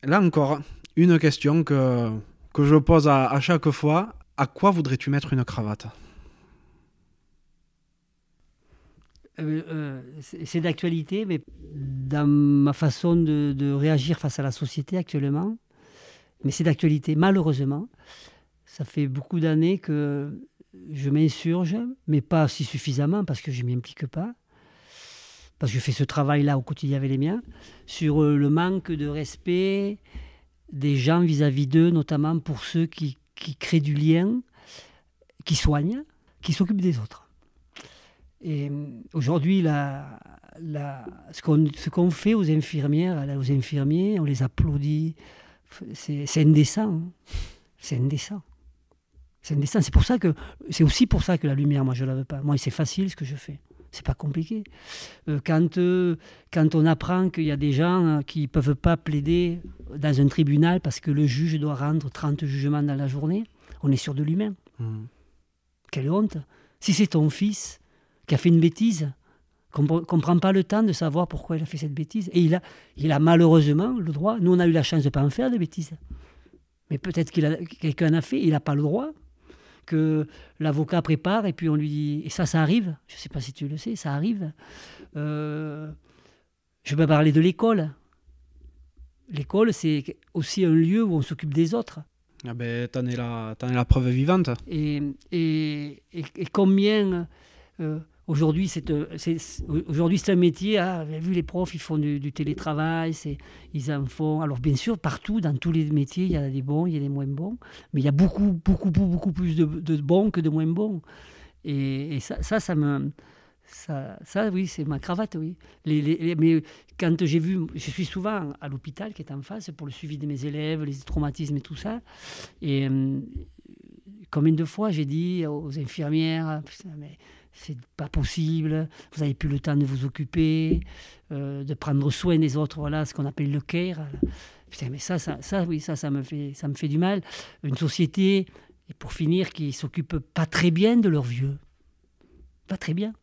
Là encore, une question que, que je pose à, à chaque fois. À quoi voudrais-tu mettre une cravate? Euh, euh, c'est d'actualité, mais dans ma façon de, réagir face à la société actuellement, mais c'est d'actualité, malheureusement. Ça fait beaucoup d'années que je m'insurge, mais pas si suffisamment parce que je ne m'y implique pas, parce que je fais ce travail-là au quotidien avec les miens, sur euh, le manque de respect des gens vis-à-vis d'eux, notamment pour ceux qui, qui créent du lien, qui soignent, qui s'occupent des autres. Et euh, aujourd'hui, la, la, ce qu'on fait aux infirmières, aux infirmiers, on les applaudit. C'est indécent. Hein. C'est indécent. C'est indécent. C'est pour ça que c'est aussi pour ça que la lumière, moi, je la veux pas. Moi, c'est facile ce que je fais. C'est pas compliqué. Euh, quand, euh, quand on apprend qu'il y a des gens qui peuvent pas plaider dans un tribunal parce que le juge doit rendre 30 jugements dans la journée, on est sûr de lui-même. Mmh. Quelle honte. Si c'est ton fils, qui a fait une bêtise, qu'on ne prend pas le temps de savoir pourquoi il a fait cette bêtise. Et il a, il a malheureusement le droit. Nous, on a eu la chance de ne pas en faire de bêtises. Mais peut-être qu'il quelqu'un a fait, il n'a pas le droit. Que l'avocat prépare et puis on lui dit. Et ça, ça arrive. Je ne sais pas si tu le sais, ça arrive. Euh, je vais parler de l'école. L'école, c'est aussi un lieu où on s'occupe des autres. Ah ben, t'en es, la, es la preuve vivante. Et, et, et, combien euh, Aujourd'hui, c'est aujourd'hui c'est un métier. Ah, vous avez vu les profs, ils font du, télétravail, ils en font. Alors bien sûr, partout, dans tous les métiers, il y a des bons, il y a des moins bons, mais il y a beaucoup, beaucoup, beaucoup, plus de, bons que de moins bons. Et, ça, ça, me, ça, oui, c'est ma cravate, oui. Mais quand j'ai vu, je suis souvent à l'hôpital qui est en face pour le suivi de mes élèves, les traumatismes et tout ça. Et euh, combien de fois j'ai dit aux infirmières, mais c'est pas possible, vous n'avez plus le temps de vous occuper, euh, de prendre soin des autres, voilà ce qu'on appelle le care. Putain, mais ça, ça, ça, oui, ça, ça me fait, ça me fait du mal. Une société, et pour finir, qui s'occupe pas très bien de leurs vieux. Pas très bien.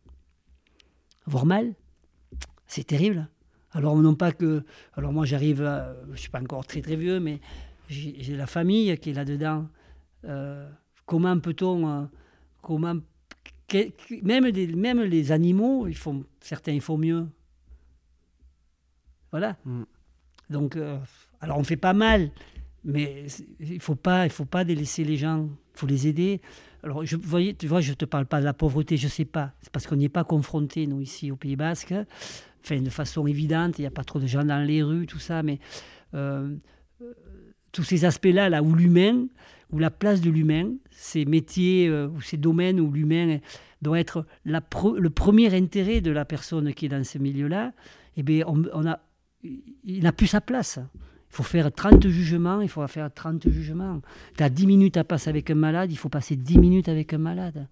Voire mal. C'est terrible. Alors, non pas que. Alors, moi, j'arrive. à- Je suis pas encore très, très vieux, mais j'ai la famille qui est là-dedans. Euh, comment peut-on. euh, comment. Même, des- même les animaux, ils font, certains, ils font mieux. Voilà. Mm. Donc, euh, alors on fait pas mal, mais il faut pas, il faut pas délaisser les gens. Il faut les aider. Alors, je, voyez, tu vois, je te parle pas de la pauvreté, je sais pas. C'est parce qu'on n'y est pas confronté nous ici au Pays Basque. Enfin, de façon évidente, il n'y a pas trop de gens dans les rues, tout ça, mais euh, tous ces aspects-là, là où l'humain, où la place de l'humain, ces métiers euh, ou ces domaines où l'humain doit être le premier intérêt de la personne qui est dans ce milieu-là, eh bien, on, on a, il n'a plus sa place. Il faut faire 30 jugements, il faut faire 30 jugements. Tu as 10 minutes à passer avec un malade, il faut passer 10 minutes avec un malade.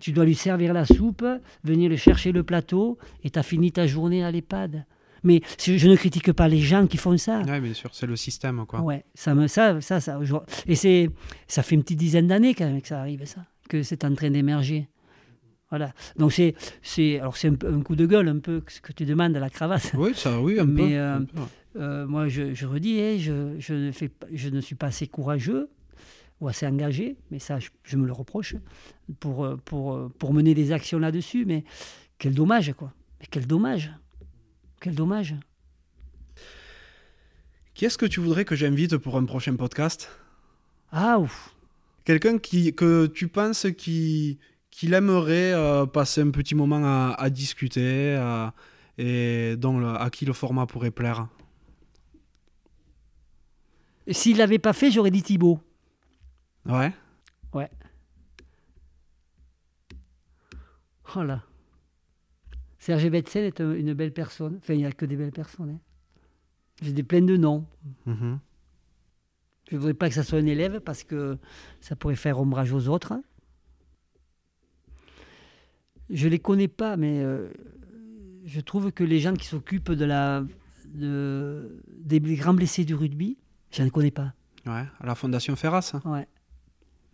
Tu dois lui servir la soupe, venir le chercher le plateau, et tu as fini ta journée à l'EHPAD. Mais je ne critique pas les gens qui font ça. Ouais, bien sûr, c'est le système, quoi. Ouais, ça me ça ça ça et c'est ça fait une petite dizaine d'années quand même que ça arrive ça, que c'est en train d'émerger. Voilà. Donc c'est c'est alors c'est un, coup de gueule un peu ce que tu demandes à la cravate. Oui, ça, oui, un Mais, peu. euh, un peu, ouais. Euh, moi je, je redis hein, je, je ne fais je ne suis pas assez courageux ou assez engagé, mais ça je, je me le reproche pour euh, pour euh, pour mener des actions là-dessus mais quel dommage quoi. Mais quel dommage. Quel dommage. Qui est-ce que tu voudrais que j'invite pour un prochain podcast? Ah ouf. Quelqu'un qui, que tu penses qui, qu'il aimerait euh, passer un petit moment à, à discuter à- et dont le- à qui le format pourrait plaire? S'il l'avait pas fait, j'aurais dit Thibaut. Ouais. Oh là. Serge Betsen est un- une belle personne. Enfin, il n'y a que des belles personnes. hein. J'ai des plein de noms. Mhm. Je ne voudrais pas que ça soit un élève parce que ça pourrait faire ombrage aux autres. Je ne les connais pas, mais euh, je trouve que les gens qui s'occupent de la, de, des grands blessés du rugby, je ne connais pas. Ouais, à la Fondation Ferras. Ouais.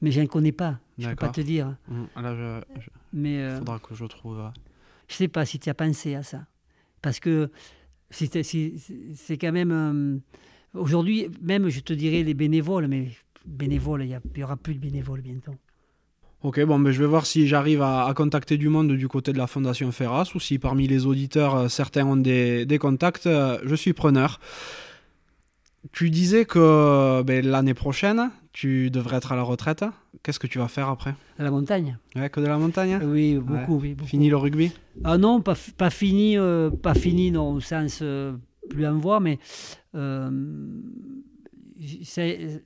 Mais je ne connais pas. Je ne peux pas te dire. Mhm. Là, je- je- Mais il euh, faudra que je trouve. Je sais pas si tu as pensé à ça. Parce que c'est quand même. euh, Aujourd'hui, même je te dirais les bénévoles, mais bénévoles, il n'y aura plus de bénévoles bientôt. Ok, bon, ben, je vais voir si j'arrive à, contacter du monde du côté de la Fondation Ferras ou si parmi les auditeurs, euh, certains ont des, des contacts. euh, je suis preneur. Tu disais que ben, l'année prochaine, tu devrais être à la retraite. Qu'est-ce que tu vas faire après? À la montagne Ouais, que de la montagne Oui, beaucoup, oui. beaucoup. Fini le rugby? Ah non, pas, f- pas fini, euh, pas fini non, au sens euh, plus en voie, mais euh, je sais,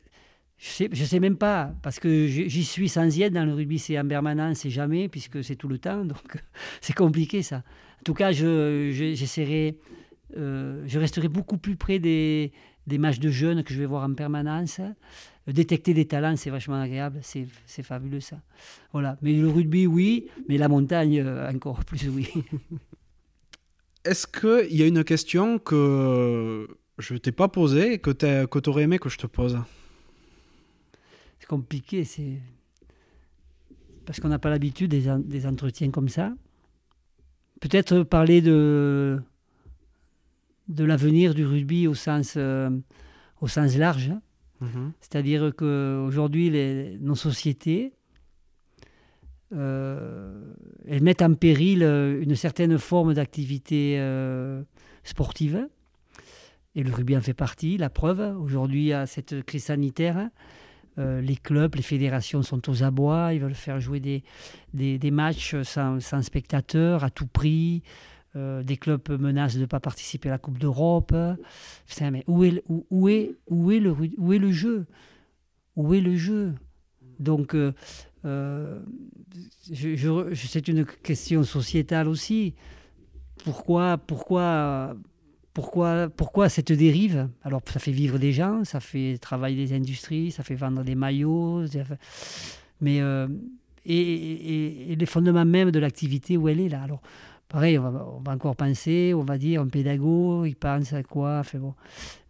je sais même pas, parce que j'y suis sans y être dans le rugby, c'est en permanence, c'est jamais, puisque c'est tout le temps, donc c'est compliqué ça. En tout cas, je, je- je resterai beaucoup plus près des, des matchs de jeunes que je vais voir en permanence. Détecter des talents, c'est vachement agréable, c'est, fabuleux ça. Voilà. Mais le rugby, oui, mais la montagne, euh, encore plus, oui. Est-ce qu'il y a une question que je t'ai pas posée et que tu aurais aimé que je te pose? C'est compliqué, c'est. Parce qu'on n'a pas l'habitude des, en- des entretiens comme ça. Peut-être parler de, de l'avenir du rugby au sens, euh, au sens large. hein. Mhm. C'est-à-dire qu'aujourd'hui, nos sociétés, euh, elles mettent en péril euh, une certaine forme d'activité euh, sportive. Et le rugby en fait partie, la preuve. Aujourd'hui, à cette crise sanitaire, euh, les clubs, les fédérations sont aux abois. Ils veulent faire jouer des, des, des matchs sans, sans spectateurs à tout prix. Euh, des clubs menacent de ne pas participer à la Coupe d'Europe. Putain, mais où est, où, est, où, est le, où est le jeu? Où est le jeu? Donc, euh, euh, c'est une question sociétale aussi. Pourquoi, pourquoi, pourquoi, pourquoi cette dérive? Alors, ça fait vivre des gens, ça fait travailler des industries, ça fait vendre des maillots, mais et, et- et les fondements même de l'activité où elle est là. Alors, pareil, on va, encore penser, on va dire, un pédago, il pense à quoi.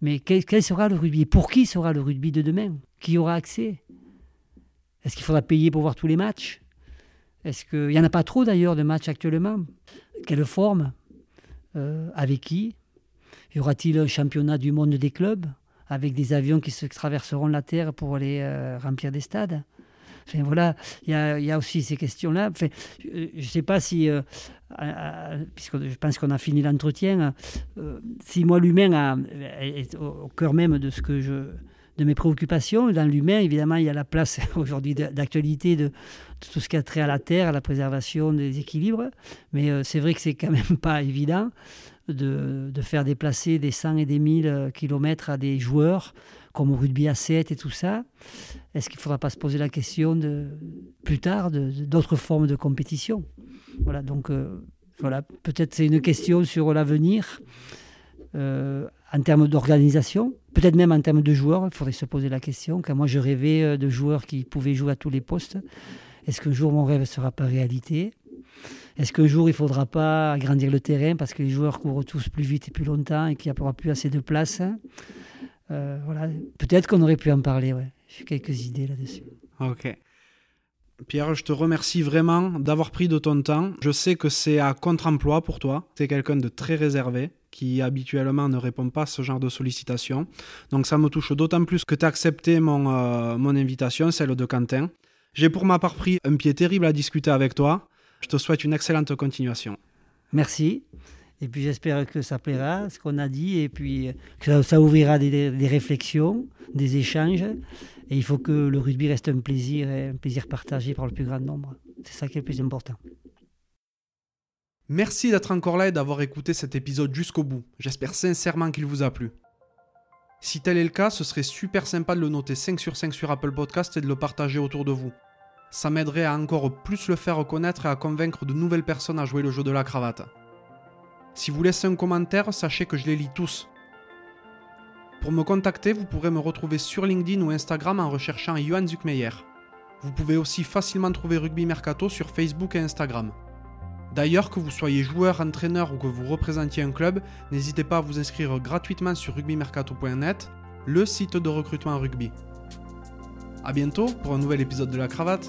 Mais quel, quel, sera le rugby? Pour qui sera le rugby de demain? Qui aura accès? Est-ce qu'il faudra payer pour voir tous les matchs? Est-ce qu'il n'y en a pas trop d'ailleurs de matchs actuellement? Quelle forme? Euh, Avec qui? Y aura-t-il un championnat du monde des clubs? Avec des avions qui se traverseront la Terre pour aller euh, remplir des stades? Enfin, voilà, il y, a, aussi ces questions-là. Enfin, je ne sais pas si, euh, puisque je pense qu'on a fini l'entretien, euh, si moi l'humain est au, cœur même de ce que je de mes préoccupations. Dans l'humain, évidemment, il y a la place aujourd'hui d'actualité de, de, tout ce qui a trait à la terre, à la préservation des équilibres. Mais euh, c'est vrai que c'est quand même pas évident de, de, faire déplacer des 100 et des 1000 kilomètres à des joueurs comme au rugby à 7 et tout ça. Est-ce qu'il ne faudra pas se poser la question de, plus tard d'autres formes de compétition? Voilà, donc euh, voilà, peut-être c'est une question sur l'avenir euh, en termes d'organisation, peut-être même en termes de joueurs. Il faudrait se poser la question. Quand moi je rêvais euh, de joueurs qui pouvaient jouer à tous les postes, est-ce qu'un jour mon rêve ne sera pas réalité? Est-ce qu'un jour il ne faudra pas agrandir le terrain parce que les joueurs courent tous plus vite et plus longtemps et qu'il n'y aura plus assez de place? Euh, voilà, peut-être qu'on aurait pu en parler. Ouais. J'ai quelques idées là-dessus. Ok. Pierre, je te remercie vraiment d'avoir pris de ton temps. Je sais que c'est à contre-emploi pour toi. Tu es quelqu'un de très réservé qui habituellement ne répond pas à ce genre de sollicitations. Donc ça me touche d'autant plus que tu as accepté mon, euh, mon invitation, celle de Quentin. J'ai pour ma part pris un pied terrible à discuter avec toi. Je te souhaite une excellente continuation. Merci. Et puis j'espère que ça plaira, ce qu'on a dit, et puis que ça, ouvrira des, réflexions, des échanges. Et il faut que le rugby reste un plaisir, un plaisir partagé par le plus grand nombre. C'est ça qui est le plus important. Merci d'être encore là et d'avoir écouté cet épisode jusqu'au bout. J'espère sincèrement qu'il vous a plu. Si tel est le cas, ce serait super sympa de le noter 5 sur 5 sur Apple Podcast et de le partager autour de vous. Ça m'aiderait à encore plus le faire reconnaître et à convaincre de nouvelles personnes à jouer le jeu de la cravate. Si vous laissez un commentaire, sachez que je les lis tous. Pour me contacter, vous pourrez me retrouver sur LinkedIn ou Instagram en recherchant Johan Zuckmeyer. Vous pouvez aussi facilement trouver Rugby Mercato sur Facebook et Instagram. D'ailleurs, que vous soyez joueur, entraîneur ou que vous représentiez un club, n'hésitez pas à vous inscrire gratuitement sur rugbymercato.net, le site de recrutement rugby. A bientôt pour un nouvel épisode de la cravate.